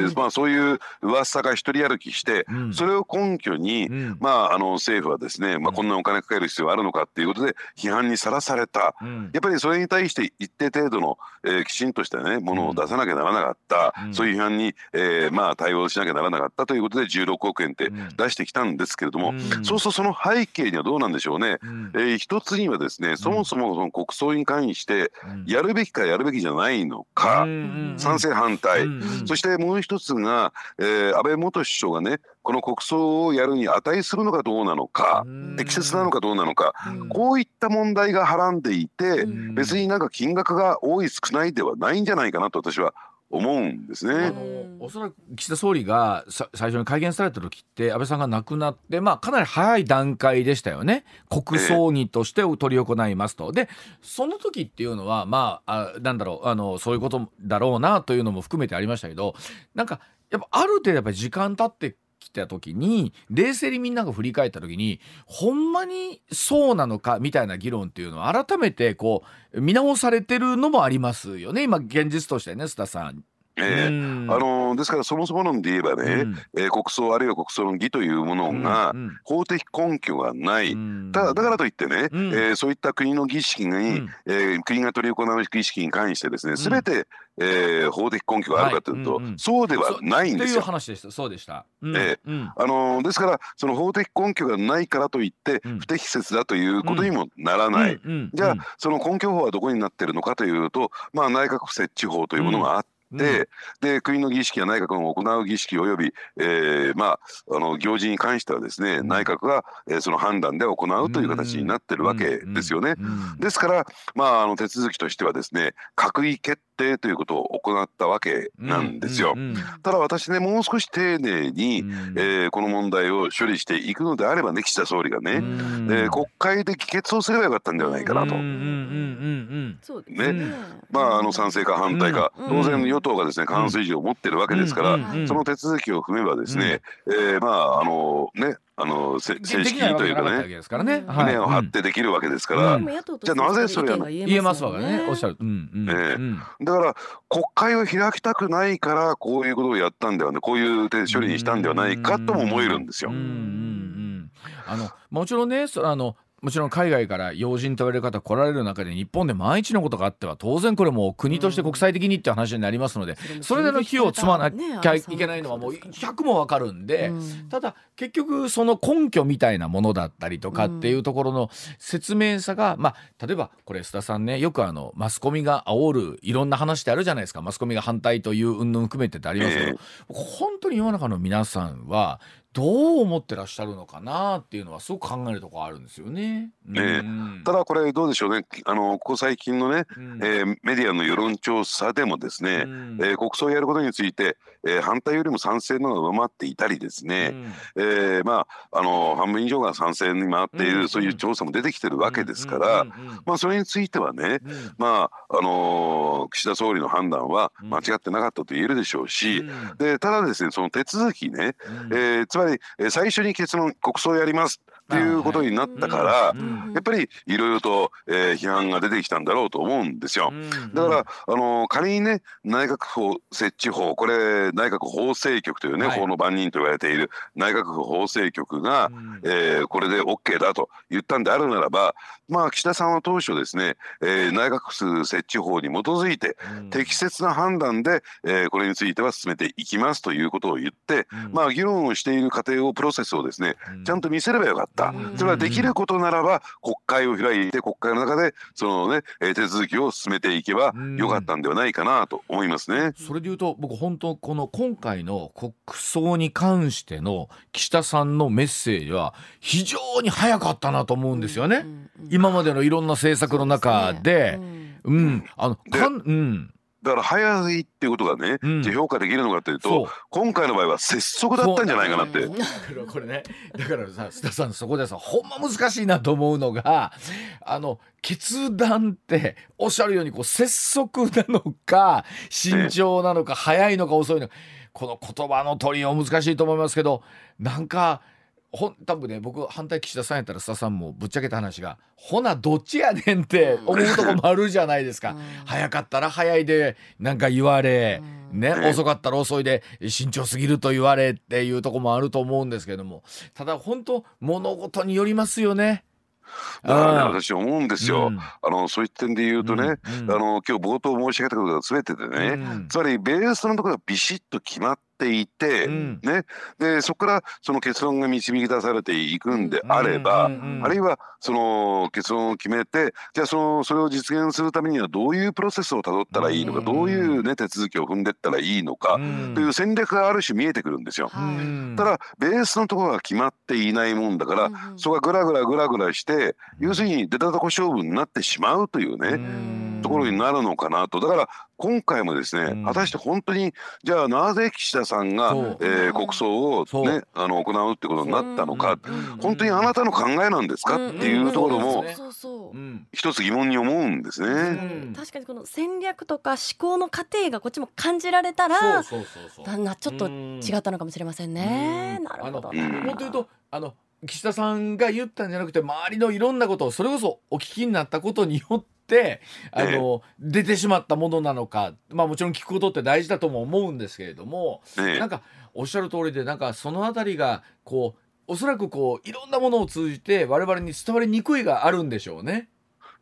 ー、まあそういう噂が一人歩きして、それを根拠に、まああの政府はですね、まあこんなお金かける必要あるのかっていうことで批判にさらされた、やっぱりそれに対して一定程度の、えー、きちんとしたねものを出さなきゃならなかった、そういう批判に、えー、まあ対応しなきゃならなかったということで16億円って出してきたんですけれども、うん、そうするとその背景にはどうなんでしょうね、うん、えー、一つにはですねそもそもその国葬に関してやるべきかやるべきじゃないのか、賛成反対、そしてもう一つが、えー、安倍元首相がねこの国葬をやるに値するのかどうなのか適切なのかどうなのかこういった問題がはらんでいて別になんか金額が多い少ないではないんじゃないかなと私は思うんですね。あのおそらく岸田総理が最初に会見された時って安倍さんが亡くなって、まあ、かなり早い段階でしたよね国葬儀として執り行いますと。でその時っていうのはまああなんだろうあのそういうことだろうなというのも含めてありましたけどなんかやっぱある程度やっぱり時間経ってきた時に冷静にみんなが振り返った時にほんまにそうなのかみたいな議論っていうのは改めてこう見直されてるのもありますよね今現実としてね須田さん。えー、あのですからそもそも論で言えばね、うん、えー、国葬あるいは国葬の儀というものが法的根拠がない、うん、ただだからといってね、うん、えー、そういった国の儀式に、うん、えー、国が執り行う儀式に関してですね全て、えー、法的根拠があるかというと、はいうんうん、そうではないんですよ。という話でした。そうでした。うん、えー、あのー、ですからその法的根拠がないからといって不適切だということにもならない。じゃあその根拠法はどこになってるのかというと、まあ内閣府設置法というものがあって。でで国の儀式や内閣の行う儀式及び、えー、まああの行事に関してはですね、内閣が、えー、その判断で行うという形になってるわけですよね。ですからまああの手続きとしてはですね閣議決定ということを行ったわけなんですよ。ただ私ねもう少し丁寧に、えー、この問題を処理していくのであればね岸田総理がね、えー、国会で議決をすればよかったんではないかなと。ね、まああの賛成か反対か、当然与党がですね過半数以上持ってるわけですから、その手続きを踏めばですね、えー、まああのねあの正式というかね。胸を張ってできるわけですから、じゃあなぜそれは言えますわね。おっしゃる、だから国会を開きたくないからこういうことをやったんではね。こういう手処理にしたんではないかとも思えるんですよ。あのもちろんねあのもちろん海外から要人と言われる方来られる中で日本で万一のことがあっては当然これも国として国際的にって話になりますので、それでの費用を積まなきゃいけないのはもう100もわかるんで、ただ結局その根拠みたいなものだったりとかっていうところの説明さが、まあ例えばこれ須田さんねよくあのマスコミが煽るいろんな話ってあるじゃないですか。マスコミが反対という云々含めてってありますけど、本当に世の中の皆さんはどう思ってらっしゃるのかなっていうのはすごく考えるところあるんですよね。ねただこれどうでしょうね。あのここ最近のね、うん、えー、メディアの世論調査でもですね、うん、えー、国葬をやることについて、えー、反対よりも賛成のが上回っていたりですね、うん、えー、まああの半分以上が賛成に回っている、そういう調査も出てきてるわけですから、まあそれについてはね、まああの岸田総理の判断は間違ってなかったと言えるでしょうし、でただですねその手続きね、えー、つまり最初に結論国葬やりますっていうことになったから、やっぱりいろいろと、えー、批判が出てきたんだろうと思うんですよ。だからあの仮にね内閣府設置法これ内閣法制局というね、はい、法の番人と言われている内閣府法制局が、うん、えー、これで OK だと言ったんであるならばまあ岸田さんは当初ですね、えー、内閣府設置法に基づいて、うん、適切な判断で、えー、これについては進めていきますということを言って、うん、まあ議論をしている過程をプロセスをですね、ちゃんと見せればよかった。。それはできることならば国会を開いて国会の中でそのね手続きを進めていけばよかったんではないかなと思いますね。それでいうと僕本当この今回の国葬に関しての岸田さんのメッセージは非常に早かったなと思うんですよね。今までのいろんな政策の中で、うん、あのかんうん。だから早いっていうことがね、うん、評価できるのかっていうと今回の場合は拙速だったんじゃないかなって。これねだからさ須田さんそこでさほんま難しいなと思うのがあの決断っておっしゃるようにこう拙速なのか慎重なのか早いのか遅いのかこの言葉の取りよう難しいと思いますけどなんか。ほん多分ね僕反対岸田さんやったら須田さんもぶっちゃけた話がほなどっちやねんって思うとこもあるじゃないですか、うん、早かったら早いでなんか言われ、うん、ね 遅かったら遅いで慎重すぎると言われっていうとこもあると思うんですけども。ただ本当物事によりますよね。だからね私思うんですよ、うん、あのそういった点で言うとね、うん。うん、あの今日冒頭申し上げたことが全てでね、つまりベースのところがビシッと決まってていて、うん、ね、でそこからその結論が導き出されていくんであれば、あるいはその結論を決めてじゃあそのそれを実現するためにはどういうプロセスをたどったらいいのか、どういう、ね、手続きを踏んでったらいいのか、という戦略がある種見えてくるんですよ。ただベースのところが決まっていないもんだから、そこがぐらぐらぐらぐらして要するに出たとこ勝負になってしまうというね、ところになるのかなと。だから今回もですね、果たして本当にじゃあなぜ岸田さんが、えー、国葬を、ね、あの行うってことになったのか、本当にあなたの考えなんですかっていうところも一つ疑問に思うんですね。確かにこの戦略とか思考の過程がこっちも感じられたらなちょっと違ったのかもしれませんね。なるほど。もっと言うとあの岸田さんが言ったんじゃなくて周りのいろんなことをそれこそお聞きになったことによってあの、出てしまったものなのかまあもちろん聞くことって大事だとも思うんですけれども、なんかおっしゃる通りでなんかその辺りがこうおそらくこういろんなものを通じて我々に伝わりにくいがあるんでしょうね。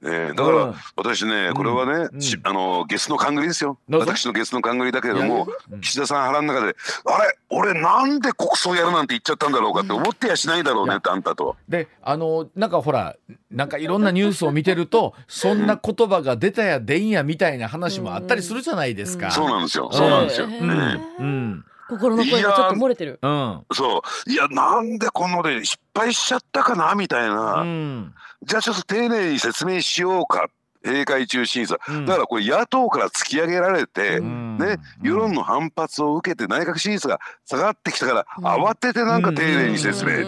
ね、だから私ね、これはね、あのゲスの勘繰りですよ。私のゲスの勘繰りだけれども、岸田さん腹の中で「あれ俺なんで国葬やるなんて言っちゃったんだろうか」って思ってやしないだろうねってあんたと。であのなんかほらなんかいろんなニュースを見てるとそんな言葉が出たや出んやみたいな話もあったりするじゃないですか。そうなんですよ。そうなんですよ。うん心の声がちょっと漏れてる。うん、そう。いやなんでこので失敗しちゃったかなみたいな、うん、じゃあちょっと丁寧に説明しようか。閉会中審査、うん、だからこれ野党から突き上げられて、うん、ね、世論の反発を受けて内閣審査が下がってきたから、慌ててなんか丁寧に説明。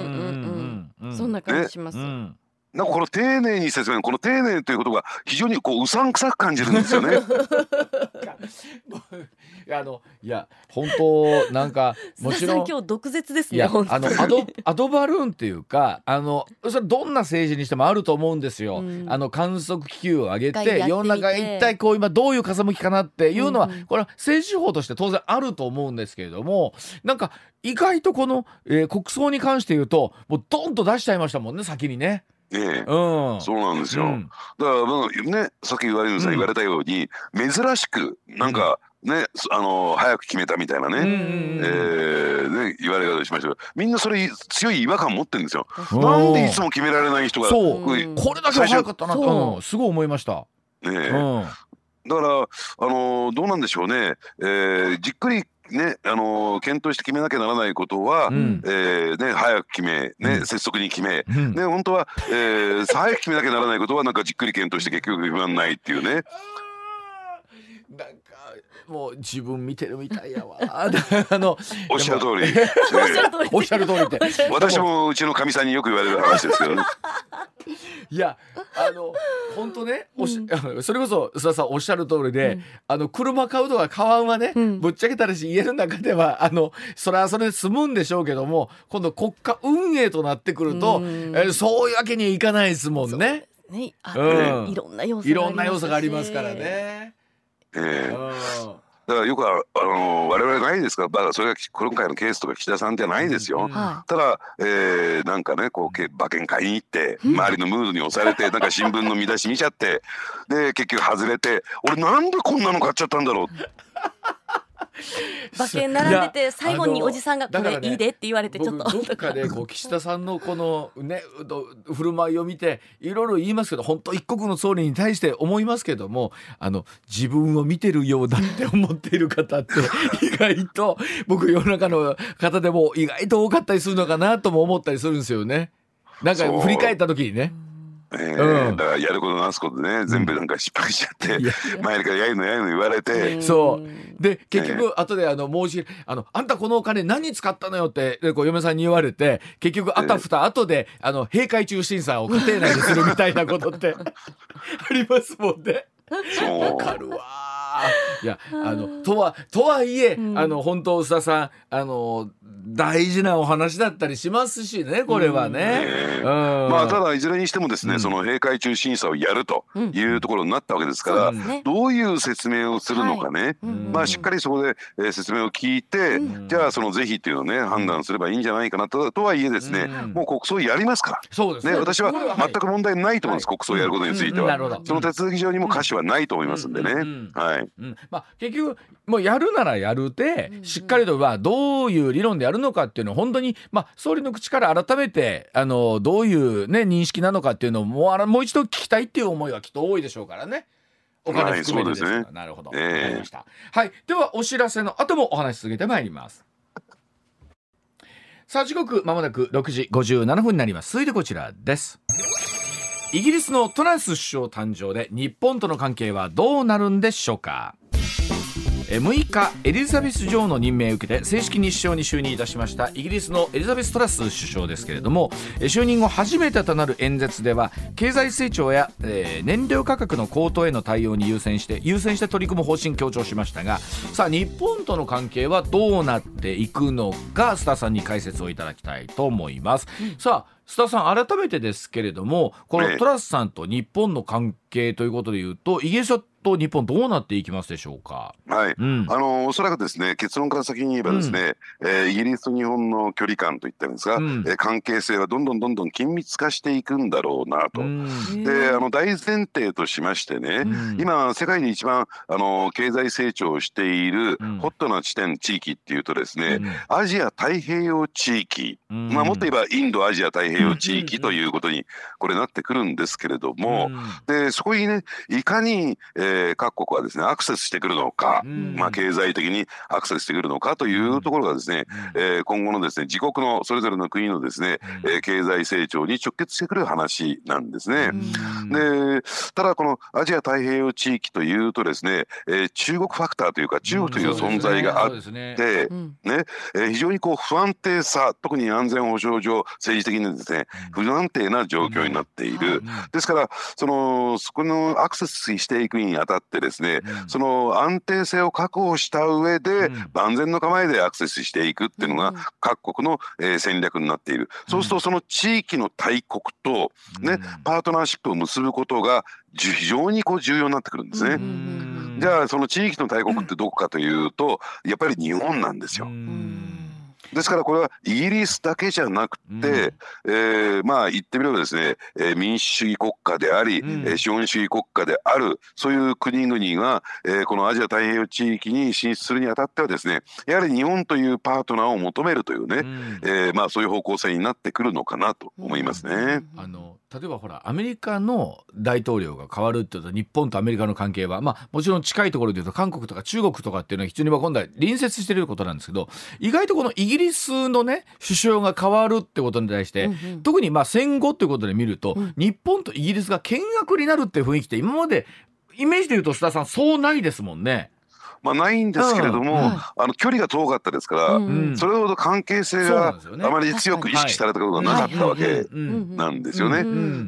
そん。な感じします。ねなんかこの丁寧に説明この丁寧ということが非常にこううさんくさく感じるんですよね。あ のいや本当なんかもちろん今日毒舌ですね。あのアドアドバルーンっていうかあのそれどんな政治にしてもあると思うんですよ。うん、あの観測気球を上げて世の中が一体こう今どういう風向きかなっていうのは、うん、これは政治法として当然あると思うんですけれどもなんか意外とこの、えー、国葬に関して言うともうドンと出しちゃいましたもんね先にね。ええ、うん、そうなんですよ。うん、だからねさっき言われるさ、うん、言われたように珍しくなんか、ね、あの早く決めたみたいなね、うんえー、ね言われ方しましたけどみんなそれ強い違和感持ってるんですよ。なんでいつも決められない人がそう。これだけは早かったなと、う。ん、すごい思いました。ね、うん、だからあのどうなんでしょうね、えー、じっくりねあの検討して決めなきゃならないことは、うん、えー、ね早く決めね、拙速に決め、ね本当は、えー、早く決めなきゃならないことはなんかじっくり検討して結局決まらないっていうね。なんかもう自分見てるみたいやわ。あの おっしゃる通り。おっしゃる通り。って。私もうちのかみさんによく言われる話ですけどね。いやあの本当ねおし、うん、それこそ須田さんおっしゃる通りで、うん、あの車買うとか買わんはね、うん、ぶっちゃけたらし家の中ではあのそれはそれで済むんでしょうけども今度国家運営となってくると、うえそういうわけにはいかないですもんね。ね、うん、いろんな要素いろんな要素がありますからね。えー、だからよくあの我々ないですか？らだからそれが今回のケースとか岸田さんじゃないですよ、うん、ただ、えー、なんかねこう馬券買いに行って周りのムードに押されて なんか新聞の見出し見ちゃってで結局外れて俺なんでこんなの買っちゃったんだろう？馬券並んでて最後におじさんが「これいいで」って言われてちょっとどっかでこう岸田さんのこのね振る舞いを見ていろいろ言いますけど本当一国の総理に対して思いますけどもあの自分を見てるようだって思っている方って 意外と僕世の中の方でも意外と多かったりするのかなとも思ったりするんですよね。なんか振り返った時にね。えー、うん、だからやることなすことね全部なんか失敗しちゃって、うん、前からやるのやるの言われて そう。で結局後であの申しあのあんたこのお金何に使ったのよってこう嫁さんに言われて結局あたふた後であの閉会中審査を家庭内でするみたいなことって ありますもんね。わかるわいやあのとはとはいえ、うん、あの本当須田さんあの大事なお話だったりしますしねこれはね。うん、まあただいずれにしてもですね、うん、その閉会中審査をやるというところになったわけですから、ね、どういう説明をするのかね、はい、まあしっかりそこで、えー、説明を聞いて、じゃあその是非っていうのをね判断すればいいんじゃないかなととはいえですね、もう国葬やりますから。そうですね。私は全く問題ないと思います、はい、国葬やることについては、その手続き上にも歌詞はないと思いますんでね。はい、まあ結局もうやるならやるでしっかりとはどういう理論でやるのかっていうのを本当に、まあ、総理の口から改めてあのどういう、ね、認識なのかっていうのをもうもう一度聞きたいっていう思いはきっと多いでしょうからね。お金含めてですから、はい、なるほど、えー、はい、ではお知らせの後もお話し続けてまいります。さあ時刻まもなく6時57分になります。続いてこちらですイギリスのトラス首相誕生で日本との関係はどうなるんでしょうか？6日エリザベス女王の任命を受けて正式に首相に就任いたしました。イギリスのエリザベス・トラス首相ですけれども就任後初めてとなる演説では経済成長や、えー、燃料価格の高騰への対応に優先して優先して取り組む方針強調しましたがさあ日本との関係はどうなっていくのか須田さんに解説をいただきたいと思います。さあ須田さん改めてですけれどもこのトラスさんと日本の関係ということでいうとイギリスはと日本どうなっていきますでしょうか？はい、うん、あのおそらくですね結論から先に言えばですね、うん、えー、イギリスと日本の距離感といったんですが、うん、えー、関係性はどんどんどんどん緊密化していくんだろうなと。うん、であの大前提としましてね、今世界で一番あの経済成長しているホットな地点地域っていうとですね、アジア太平洋地域、まあもっと言えばインドアジア太平洋地域ということにこれなってくるんですけれども、でそこにねいかに、えーえー、各国はですねアクセスしてくるのか、うん、まあ、経済的にアクセスしてくるのかというところがですね、うん、えー、今後のですね自国のそれぞれの国のですね、うん、えー、経済成長に直結してくる話なんですね。でただこのアジア太平洋地域というとですね、えー、中国ファクターというか中国という存在があって、ね。ねえー、非常にこう不安定さ特に安全保障上政治的にですね不安定な状況になっている。ですからそのそこのアクセスしていくにあたってですね、うん、その安定性を確保した上で、万全の構えでアクセスしていくっていうのが各国の、えー、戦略になっている、そうするとその地域の大国と、ねパートナーシップを結ぶことが非常にこう重要になってくるんですね。じゃあその地域の大国ってどこかというとやっぱり日本なんですよ。ですからこれはイギリスだけじゃなくて、うん、えー、まあ言ってみればですね、えー、民主主義国家であり、うん、えー、資本主義国家であるそういう国々が、えー、このアジア太平洋地域に進出するにあたってはですねやはり日本というパートナーを求めるというね、うん、えー、まあそういう方向性になってくるのかなと思いますね。あの例えばほらアメリカの大統領が変わるっていうと日本とアメリカの関係はまあもちろん近いところでいうと韓国とか中国とかっていうのは非常にまあ今度は隣接してることなんですけど意外とこのイギリスのね首相が変わるってことに対して、うんうん、特にまあ戦後っていうことで見ると、うん、日本とイギリスが見学になるっていう雰囲気って今までイメージで言うと須田さんそうないですもんね。まあ、ないんですけれども、うん。あの距離が遠かったですから、うん、それほど関係性があまり強く意識されたことがなかったわけなんですよね。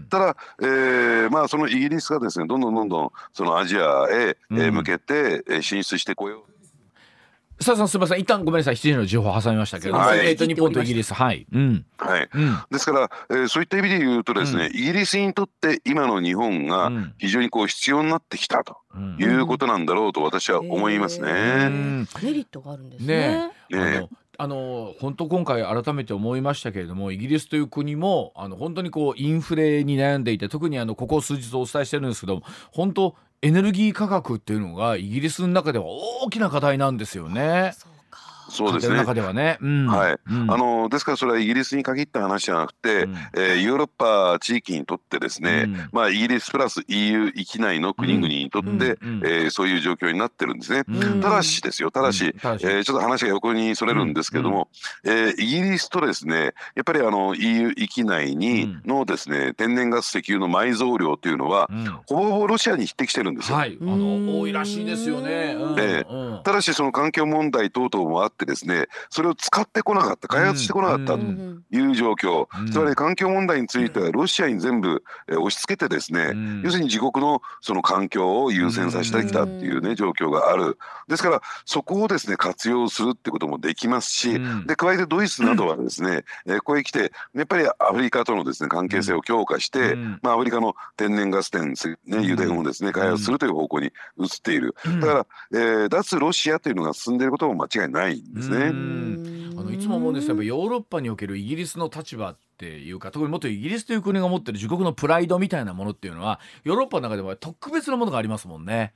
ただ、えーまあ、そのイギリスがですねどんどんどんどんそのアジアへ、え向けて進出してこよう。ささんすみません。一旦ごめんなさい。7時の情報挟みましたけどはい、えー、と日本とイギリス。はい、うん。はい、うん、ですから、えー、そういった意味で言うとですね、うん、イギリスにとって今の日本が非常にこう必要になってきたということなんだろうと私は思いますね。メリットがあるんですね。ねねあの本当今回改めて思いましたけれどもイギリスという国もあの本当にこうインフレに悩んでいて特にあのここ数日お伝えしてるんですけど本当エネルギー価格っていうのがイギリスの中では大きな課題なんですよね。そうですね。中ではね。うん、はい、うん、あのですからそれはイギリスに限った話じゃなくて、うん、えー、ヨーロッパ地域にとってですね、うん、まあイギリスプラス EU 域内の国々にとって、うん、えー、そういう状況になってるんですね。ただしですよ、ただし、うん、えー、ちょっと話が横にそれるんですけども、うん、えー、イギリスとですね、やっぱりあの EU 域内にのですね、天然ガス石油の埋蔵量というのは、ほぼほぼロシアに匹敵してるんですよ。はい、あの多いらしいですよね。えー、ただしその環境問題等々もあってですねそれを使ってこなかった開発してこなかったという状況、つまり環境問題についてはロシアに全部押し付けてですね、要するに自国のその環境を優先させてきたっていうね状況がある。ですからそこをですね活用するってこともできますし、で加えてドイツなどはですね、えここへ来てやっぱりアフリカとのですね関係性を強化して、まあ、アフリカの天然ガス田、ね、油田をですね開発するという方向に移っている。だから、えー、脱ロシアというのが進んでいることも間違いないんですね。あのいつも思うんですけどヨーロッパにおけるイギリスの立場っていうか特にもっとイギリスという国が持ってる自国のプライドみたいなものっていうのはヨーロッパの中でも特別なものがありますもんね。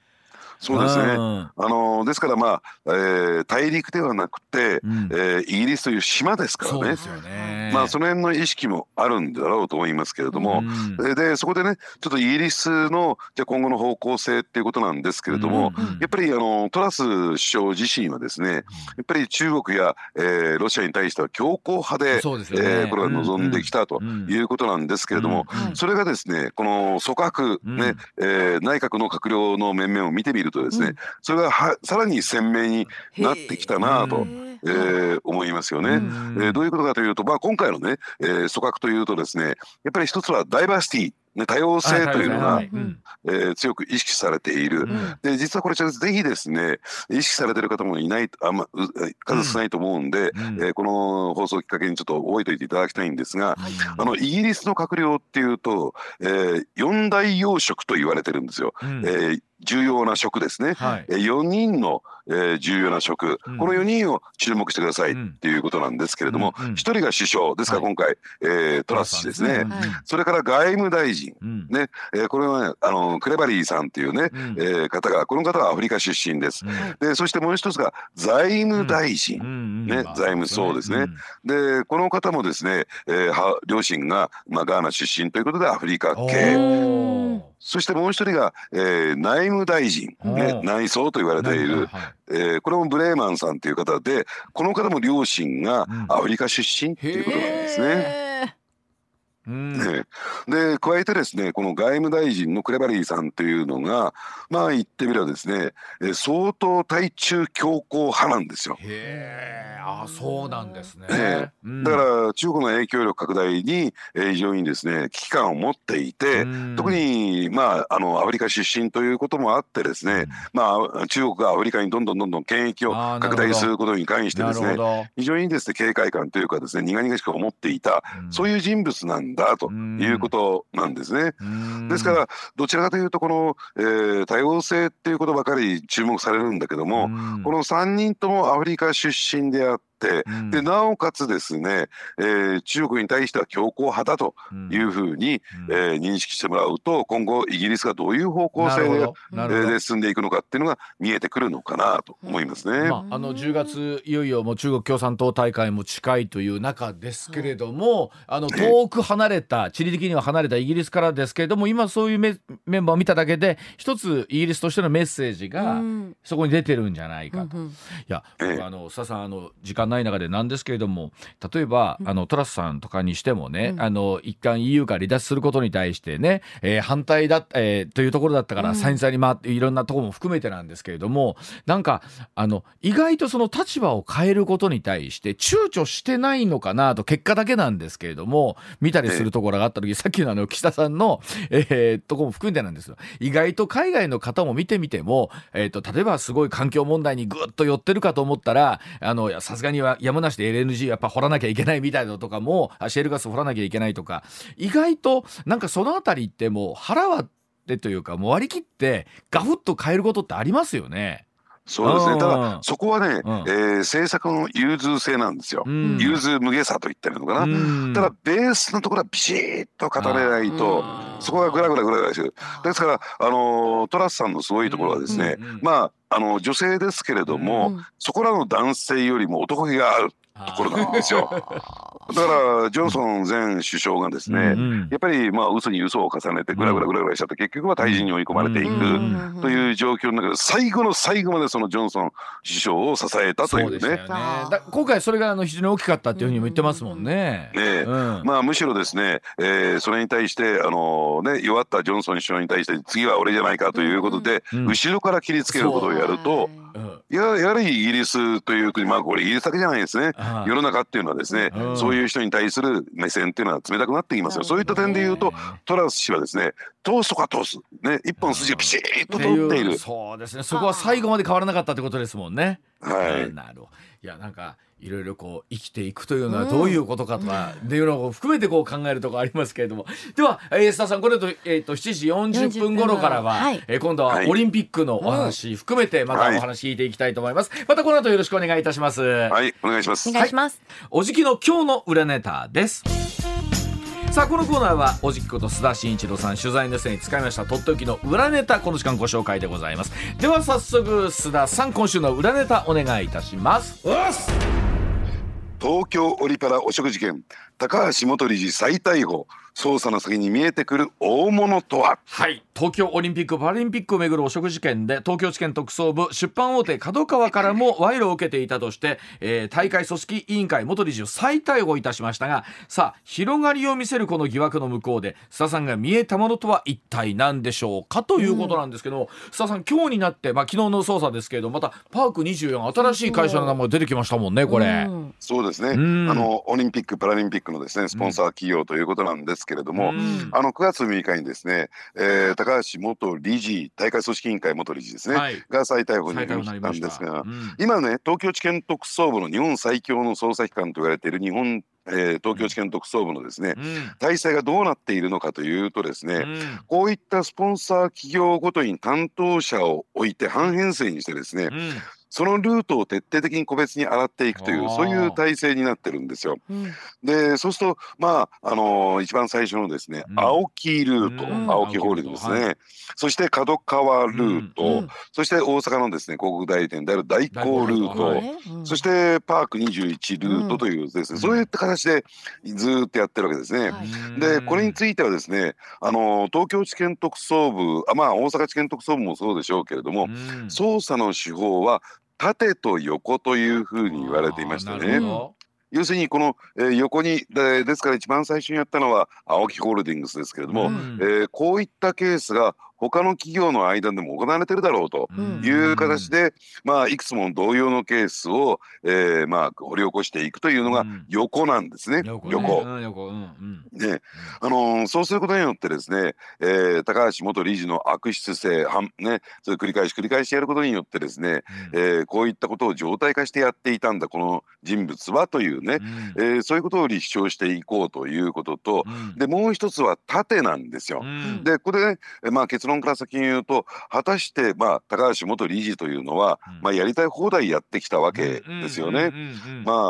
そうですね。あのですからまあ、えー、大陸ではなくて、うん、えー、イギリスという島ですからね。ね。まあその辺の意識もあるんだろうと思いますけれども、うん、でそこでねちょっとイギリスのじゃ今後の方向性っていうことなんですけれども、うん、やっぱりあのトラス首相自身はですねやっぱり中国や、えー、ロシアに対しては強硬派で、ね。えー、これは望んできたということなんですけれども、それがですねこの組閣ね、えー、内閣の閣僚の面々を見てみるるとですね、うん、それがはさらに鮮明になってきたなと。えー、思いますよね、えー、どういうことかというと、まあ、今回のね、えー、組閣というとですねやっぱり一つはダイバーシティね、多様性というのが、えー、強く意識されている、うん、で実はこれぜひですね意識されてる方もいないあんま数少ないと思うんで、うん、えー、この放送きっかけにちょっと覚えておいていただきたいんですが、あのイギリスの閣僚っていうと、えー、四大要職と言われてるんですよ。うん、えー重要な職ですね、はい、4人の、えー、重要な職、うん、この4人を注目してくださいっていうことなんですけれども、うんうん、1人が首相ですから今回、はい、えー、トラス氏ですね、それから外務大臣、ね。えー、これは、ね、あのクレバリーさんっていうね、うん、えー、方がこの方はアフリカ出身です、でそしてもう一つが財務大臣、ね、財務層ですね、でこの方もですね、えー、両親が、まあ、ガーナ出身ということでアフリカ系。そしてもう一人が、えー、内務大臣、ね、内装と言われている、はい、えー、これもブレーマンさんという方でこの方も両親がアフリカ出身っていうことなんですね。うん、ね、で加えてですねこの外務大臣のクレバリーさんというのがまあ言ってみればですね相当対中強硬派なんですよ。へあそうなんですね、ねうん、だから中国の影響力拡大に、え非常にですね危機感を持っていて、特にまああのアフリカ出身ということもあってですね、まあ中国がアフリカにどんどんどんどん権益を拡大することに関してですね非常にですね警戒感というかですね苦々しく思っていた、そういう人物なんだということなんですね。ですからどちらかというとこの、えー、多様性っていうことばかり注目されるんだけどもこの3人ともアフリカ出身であっ、うん、でなおかつですね、えー、中国に対しては強硬派だというふうに、うん、えー、認識してもらうと今後イギリスがどういう方向性で,、えー、で進んでいくのかっていうのが見えてくるのかなと思いますね。まあ、あの10月いよいよもう中国共産党大会も近いという中ですけれども、あの遠く離れた地理的には離れたイギリスからですけれども今そういうメメンバーを見ただけで一つイギリスとしてのメッセージがそこに出てるんじゃないかと。いや僕あのさんあの時間ない中でなんですけれども例えば、あのトラスさんとかにしてもね、あの一貫 EU から離脱することに対してね、えー、反対だ、えー、というところだったから、再々に回っていろんなところも含めてなんですけれどもなんかあの意外とその立場を変えることに対して躊躇してないのかなと結果だけなんですけれども見たりするところがあった時、さっきのあの岸田さんの、えー、とこも含めてなんですよ。意外と海外の方も見てみても、えーと、例えばすごい環境問題にぐっと寄ってるかと思ったらあのさすがににはやむなしで LNG やっぱ掘らなきゃいけないみたいなのとかもシェールガス掘らなきゃいけないとか意外となんかその辺りってもう腹割ってというかもう割り切ってガフッと変えることってありますよね。そうですね。ただそこはね、うん、えー、政策の融通性なんですよ。うん、融通無下さと言ってるのかな。うん、ただベースのところはビシッと語れないと、そこがぐらぐらぐらぐらする。ですからあのー、トラスさんのすごいところはですね、まああの女性ですけれども、そこらの男性よりも男気がある。ところなんですよ。だからジョンソン前首相がですね、うん、やっぱりまあ嘘に嘘を重ねてぐらぐらぐらぐらしちゃって結局は退陣に追い込まれていくという状況の中で最後の最後までそのジョンソン首相を支えたというね。うね今回それがあの非常に大きかったっていうふうにも言ってますもんね。ね、うん、まあむしろですね、えー、それに対してあのね弱ったジョンソン首相に対して次は俺じゃないかということで、後ろから切りつけることをやると。ややはりイギリスという国まあこれイギリスだけじゃないですね。世の中っていうのはですねそういう人に対する目線っていうのは冷たくなってきますよ。そういった点で言うとトラス氏はですね通すとか通すね一本筋がピシッと通っている。そうですね。そこは最後まで変わらなかったってことですもんね。はい。なるいやなんかいろいろこう生きていくというのはどういうことかとか、っていうのを含めてこう考えるところありますけれども。では、えー、須田さんこれと,、えー、と7時40分頃からは、はい、えー、今度はオリンピックのお話含めてまたお話聞いていきたいと思います、はい、またこの後よろしくお願いいたします。はいお願いします。お願いします、はい、おじきの今日の裏ネタですさあこのコーナーはおじきこと須田慎一郎さん取材の線に使いましたとっておきの裏ネタこの時間ご紹介でございます。では早速須田さん今週の裏ネタお願いいたします。東京オリパラ汚職事件。高橋元理事再逮捕捜査の先に見えてくる大物とは？はい。東京オリンピック・パラリンピックをめぐる汚職事件で東京地検特捜部出版大手 KADOKAWA からも賄賂を受けていたとして、えー、大会組織委員会元理事を再逮捕いたしましたがさあ広がりを見せるこの疑惑の向こうで須田さんが見えたものとは一体何でしょうかということなんですけど、うん、須田さん今日になって、まあ、昨日の捜査ですけれどまたパーク24新しい会社の名前が出てきましたもんねこれ、うん、そうですね、うん、あのオリンピック・パラリンピックのですねスポンサー企業ということなんですけれども、あの9月6日にですね、えー、高橋元理事大会組織委員会元理事ですね、はい、が再逮捕になったんですが、うん、今ね東京地検特捜部の日本最強の捜査機関と言われている日本えー、東京地検特捜部のですね、うん、体制がどうなっているのかというとですね、うん、こういったスポンサー企業ごとに担当者を置いて半編成にしてですね、うん、そのルートを徹底的に個別に洗っていくというそういう体制になってるんですよ。うん、でそうするとまああのー、一番最初のですね、うん、青木ルート、うん、青木ホールディングスね、はい、そして角川ルート、そして大阪のですね広告代理店である大光ルート、はい、そしてパーク21ルートというですね、そういった形でずっとやってるわけですね。でこれについてはですねあのー、東京地検特捜部あまあ大阪地検特捜部もそうでしょうけれども、捜査の手法は縦と横というふうに言われていましたね。要するにこの、えー、横にでですから一番最初にやったのは青木ホールディングスですけれども、うん、えー、こういったケースが他の企業の間でも行われてるだろうという形で、まあ、いくつも同様のケースを、えー、まあ掘り起こしていくというのが横なんですね、横。横。ね。あのー、そうすることによってですね、えー、高橋元理事の悪質性はん、ね、それ繰り返し繰り返しやることによってですね、うん、えー、こういったことを常態化してやっていたんだこの人物はというね、うん、えー、そういうことを立証していこうということと、うん、でもう一つは縦なんですよ。でこれ、ね、まあ、結結論から先に言うと果たしてまあ高橋元理事というのは、うん。まあ、やりたい放題やってきたわけですよね。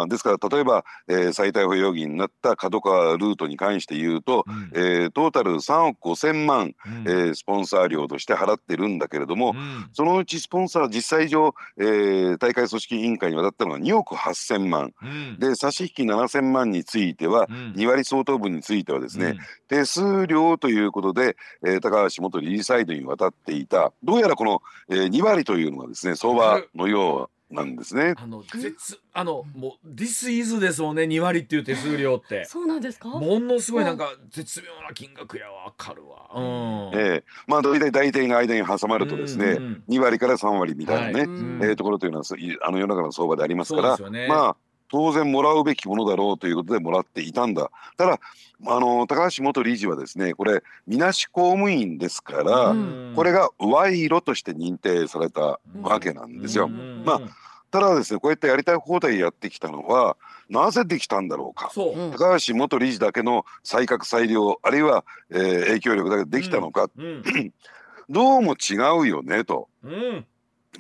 ですから例えば、えー再逮捕容疑になった角川ルートに関して言うと、うん。えートータル3億5,000万、うん。えースポンサー料として払ってるんだけれども、うん。そのうちスポンサー実際上、えー大会組織委員会に渡ったのが2億8,000万。うん。で差し引き7,000万については、うん。2割相当分についてはですね、うん。手数料ということで、えー高橋元理事サイドに渡っていたどうやらこの、えー2割というのがですね相場のようなんですね。あの絶あのもう This is ですもんね2割っていう手数料って。そうなんですか？ものすごいなんか絶妙な金額やわかるわうん。えーまあ大体大体が間に挟まるとですね、うんうん2割から3割みたいなね、はい。うん。えーところというのはあの世の中の相場でありますから。そうですよね。まあ当然もらうべきものだろうということでもらっていたんだ。ただあの高橋元理事はですねこれみなし公務員ですから、うん。これが賄賂として認定されたわけなんですよ。うん。まあただですねこうやってやりたい放題やってきたのはなぜできたんだろうか。そう、うん。高橋元理事だけの才覚裁量あるいは、えー影響力だけでできたのか、うん。どうも違うよねと。うん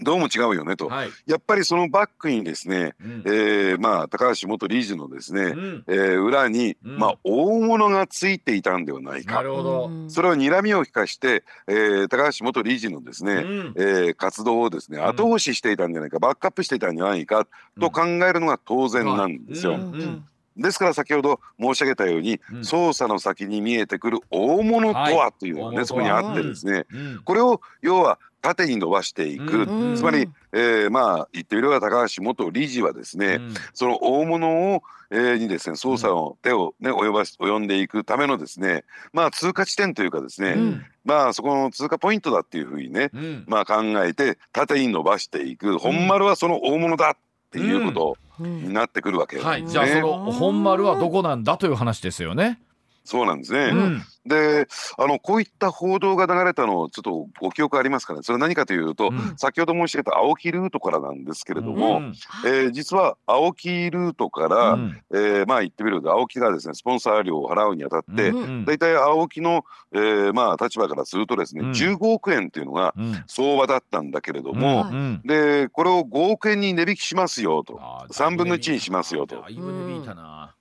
どうも違うよねと、はい、やっぱりそのバックにですね、うん。えーまあ高橋元理事のですね、うん。えー裏に、うん。まあ大物がついていたんではないなかるほど、それを睨みを利かして、えー高橋元理事のですね、うん。えー活動をですねん。後押ししていたんじゃないか、バックアップしていたんじゃないかと考えるのが当然なんですよ。うん。うん。ですから先ほど申し上げたように、うん。捜査の先に見えてくる大物とはというのがね、は。いそこにあってですね、うん。これを要は縦に伸ばしていく、うんつまり、えーまあ言ってみれば高橋元理事はですね、うん。その大物を、えーにですね捜査の手を、ね、及ばし及んでいくためのですねまあ通過地点というかですね、うん。まあそこの通過ポイントだっていうふうにね、うん。まあ考えて縦に伸ばしていく。本丸はその大物だっていうことになってくるわけですね。はい、じゃあその本丸はどこなんだという話ですよね。そうなんですね。うん。であのこういった報道が流れたのをちょっとご記憶ありますかねそれは何かというと、うん。先ほど申し上げた青木ルートからなんですけれども、うん。えー実は青木ルートから、うん。えーまあ言ってみると青木がですねスポンサー料を払うにあたって、うん。大体青木の、えーまあ立場からするとですね、うん。15億円というのがうん。相場だったんだけれども、うん。でこれを5億円に値引きしますよとあー3分の1にしますよと。だいぶ値引いたな。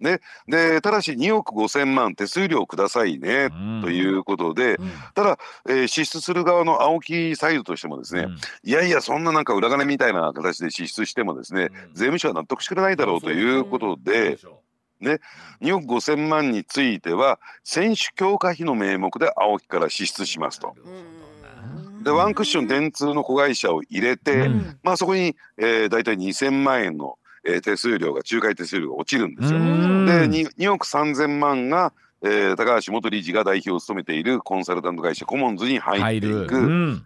でただし2億5千万手数料くださいね、うん。ということで、うん。ただ、えー支出する側の青木サイドとしてもですね、うん。いやいやそんななんか裏金みたいな形で支出してもですね、うん。税務署は納得してくれないだろうということで、2億5千万については選手強化費の名目で青木から支出しますと。でワンクッション電通の子会社を入れて、うん。まあそこに、えー、大体2,000万円の、えー手数料が仲介手数料が落ちるんですよ。うん。で 2, 2億3,000万が、えー高橋元理事が代表を務めているコンサルタント会社コモンズに入ってい入く。る。うん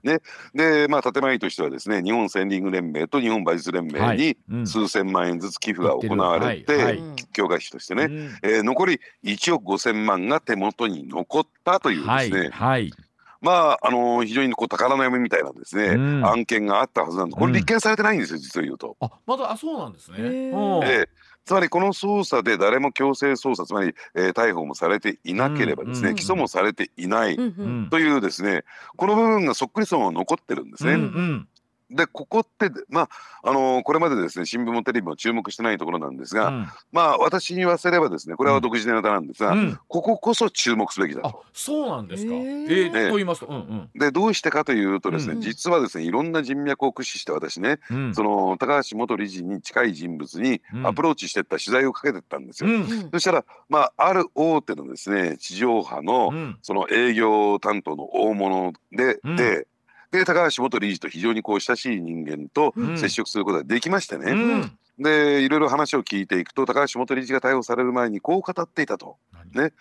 でまあ建前としてはですね日本セーリング連盟と日本馬術連盟はい。にうん。数千万円ずつ寄付が行われて、はい。はい。強化費としてね、うん。えー残り1億5千万が手元に残ったというではい。すね、はい。まああのー非常にこう宝の山みたいなですね、うん。案件があったはずなんですこれ立件されてないんですよ実を言うと。あまだあそうなんですね。ええ。つまりこの捜査で誰も強制捜査つまり、えー逮捕もされていなければですね、うん起訴もされていない、うんううん。ん。というですねこの部分がそっくりそのまま残ってるんですね。うんうんでここってまああのーこれまでですね新聞もテレビも注目してないところなんですが、うん。まあ私に言わせればですねこれは独自のネタなんですが、うん。こここそ注目すべきだあと。そうなんですか。へえー。ーと言いますと、うんうん。でどうしてかというとですね、うん。実はですねいろんな人脈を駆使して私ね、うん。その高橋元理事に近い人物にうん。アプローチしてった取材をかけてったんですよ。そしたらまあある大手のですね地上波のうん。その営業担当の大物で、うん。でで高橋元理事と非常にこう親しい人間とうん。接触することができましてね、うん。でいろいろ話を聞いていくと高橋元理事が逮捕される前にこう語っていたと。ね。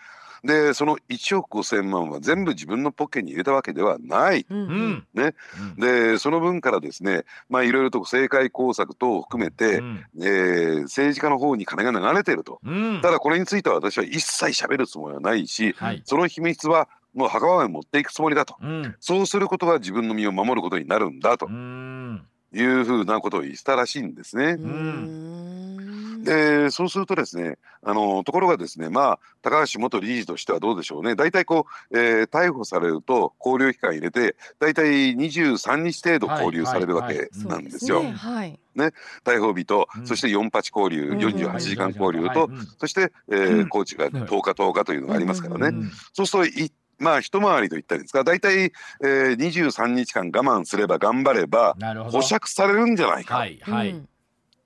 でその1億5,000万は全部自分のポッケに入れたわけではない。うん。ね。うん。でその分からですねまあいろいろと政界工作等を含めて、うん。えー政治家の方に金が流れていると。うん。ただこれについては私は一切喋るつもりはないしはい。その秘密はもう墓場まで持っていくつもりだと。うん。そうすることが自分の身を守ることになるんだとうん。いうふうなことを言ったらしいんですね。うん。でそうするとですねあのところがですねまあ高橋元理事としてはどうでしょうね。大体こう、えー、逮捕されると勾留期間入れて大体23日程度勾留されるわけなんですよ。はい。ね、逮捕日と、うん、そして4八交流、うん、48時間交流と、うん、そして、えー、コーチが10日10日というのがありますからね、そうするといまあ一回りと言ったらいいですか？大体、えー、23日間我慢すれば頑張れば保釈されるんじゃないか。はいはい。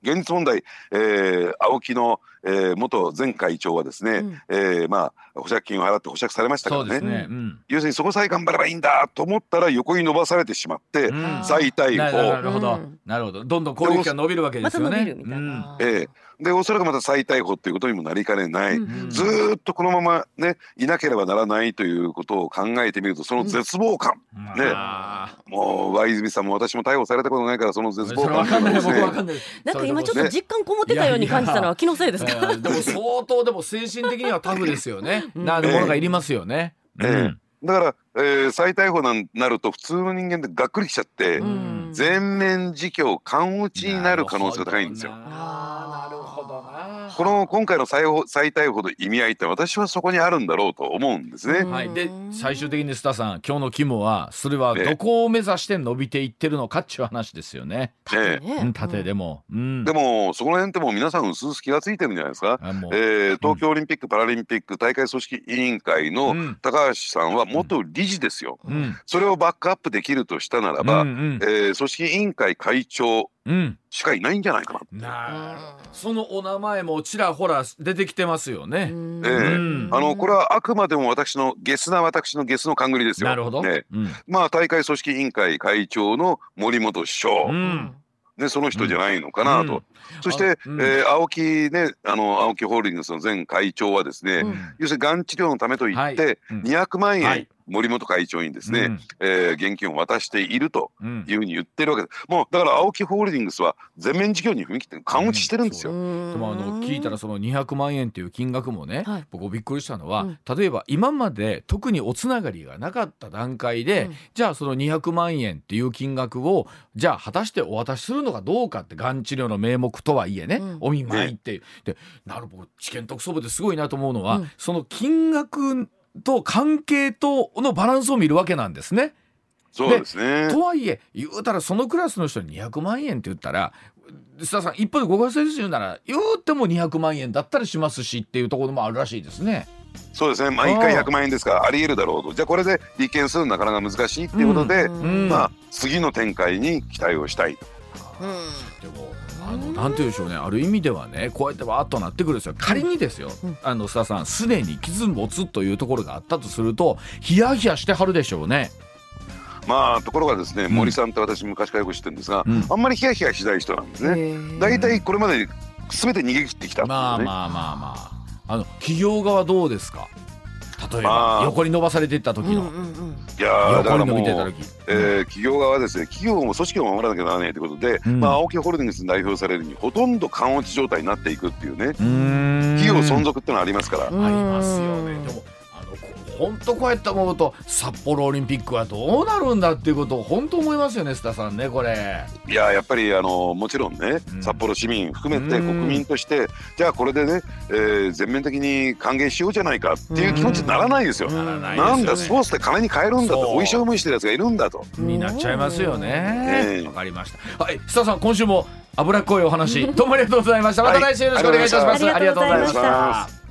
現実問題、えー、青木の、えー、元前会長はですね、うん、えー、まあ、保釈金を払って保釈されましたからね、ね。うん、要するにそこさえ頑張ればいいんだと思ったら横に伸ばされてしまって、うん、再逮捕。なるほど、なるほど。ど。んどん攻撃が伸びるわけですよね。ま、えーでおそらくまた再逮捕っていうことにもなりかねない、うんうん、ずっとこのままねいなければならないということを考えてみるとその絶望感、うん、ね。もう和泉さんも私も逮捕されたことないからその絶望感。かんない僕わかんないなんか今ちょっと実感こもってたように感じたのは気のせいです。かでも相当でも精神的にはタフですよね。なるものがいりますよね、えー、うん。だから、えー、再逮捕になると普通の人間でがっくりきちゃって、全面自供勘打ちになる可能性が高いんですよ。この今回の再再逮捕の意味合いって私はそこにあるんだろうと思うんですね。はい、で最終的にスタさん今日の肝はそれはどこを目指して伸びていってるのかっていう話ですよね。縦ね、縦でも、うん、でもそこら辺ってもう皆さん薄々気が付いてるんじゃないですか。えー、東京オリンピック・パラリンピック大会組織委員会の高橋さんは元理事ですよ。うん、それをバックアップできるとしたならば、うんうん、えー、組織委員会会長しかいないんじゃないかな。なそのお名前もちらほら出てきてますよね。ええ。ー、あのこれはあくまでも私のゲスな私のゲスの勘繰りですよ。なるほど。ね、うん、まあ大会組織委員会会長の森本首相。うん。ね、その人じゃないのかなと、うん、そして、うん、えー、青木ねあの青木ホールディングスの前会長はですね、うん、要するにがん治療のためといって、200万円、はい森本会長にですね、うん、えー、現金を渡しているというふうに言ってるわけです、うん、もうだから青木ホールディングスは全面事業に踏み切って勘打ちしてるんですよ、う。ん、でもあの聞いたらその200万円という金額もね、はい、僕びっくりしたのは、例えば今まで特におつながりがなかった段階で、じゃあその200万円っていう金額をじゃあ果たしてお渡しするのかどうかってがん治療の名目とはいえね、お見舞いって、でなるほど。知見特捜部ですごいなと思うのは、その金額と関係とのバランスを見るわけなんですね。そうですね。とはいえ言うたらそのクラスの人に200万円って言ったら須田さん一方でご家先生なら言うても200万円だったりしますしっていうところもあるらしいですね。そうですね、まあ、1回100万円ですからありえるだろうと。じゃあこれで立件するのなかなか難しいっていうことで、うん、まあ、次の展開に期待をしたい。うん、でもあのなんて言うんでしょうね。ある意味ではねこうやってわーっとなってくるんですよ。仮にですよ、うん、あの須田さんすでに傷持つというところがあったとするとヒヤヒヤしてはるでしょうね。まあところがですね、森さんって私昔からよく知ってるんですが、うん、あんまりヒヤヒヤしない人なんですね。大体これまで全て逃げ切ってきた、ね、まあまあまあまあ。あの企業側どうですか？例えば横に伸ばされていった時の、いやだからもう、えー、企業側はですね企業も組織を守らなきゃならないということで、うん、まあ、青木ホールディングスに代表されるにほとんど勘落ち状態になっていくっていうね。企業存続ってのはありますから。ありますよね。でも本当こうやって思うと札幌オリンピックはどうなるんだっていうことを本当思いますよね須田さんねこれ。いややっぱりあのもちろんね、うん、札幌市民含めて国民として、じゃあこれでね、えー、全面的に歓迎しようじゃないかっていう気持ちにならないですよ、ななんだスポーツって金に変えるんだとお衣装無してるやつがいるんだと。になっちゃいますよね。わ、かりました。はい須田さん今週も脂っこいお話 どうもありがとうございました。また来週よろしくお願いいたします、ありがとうございました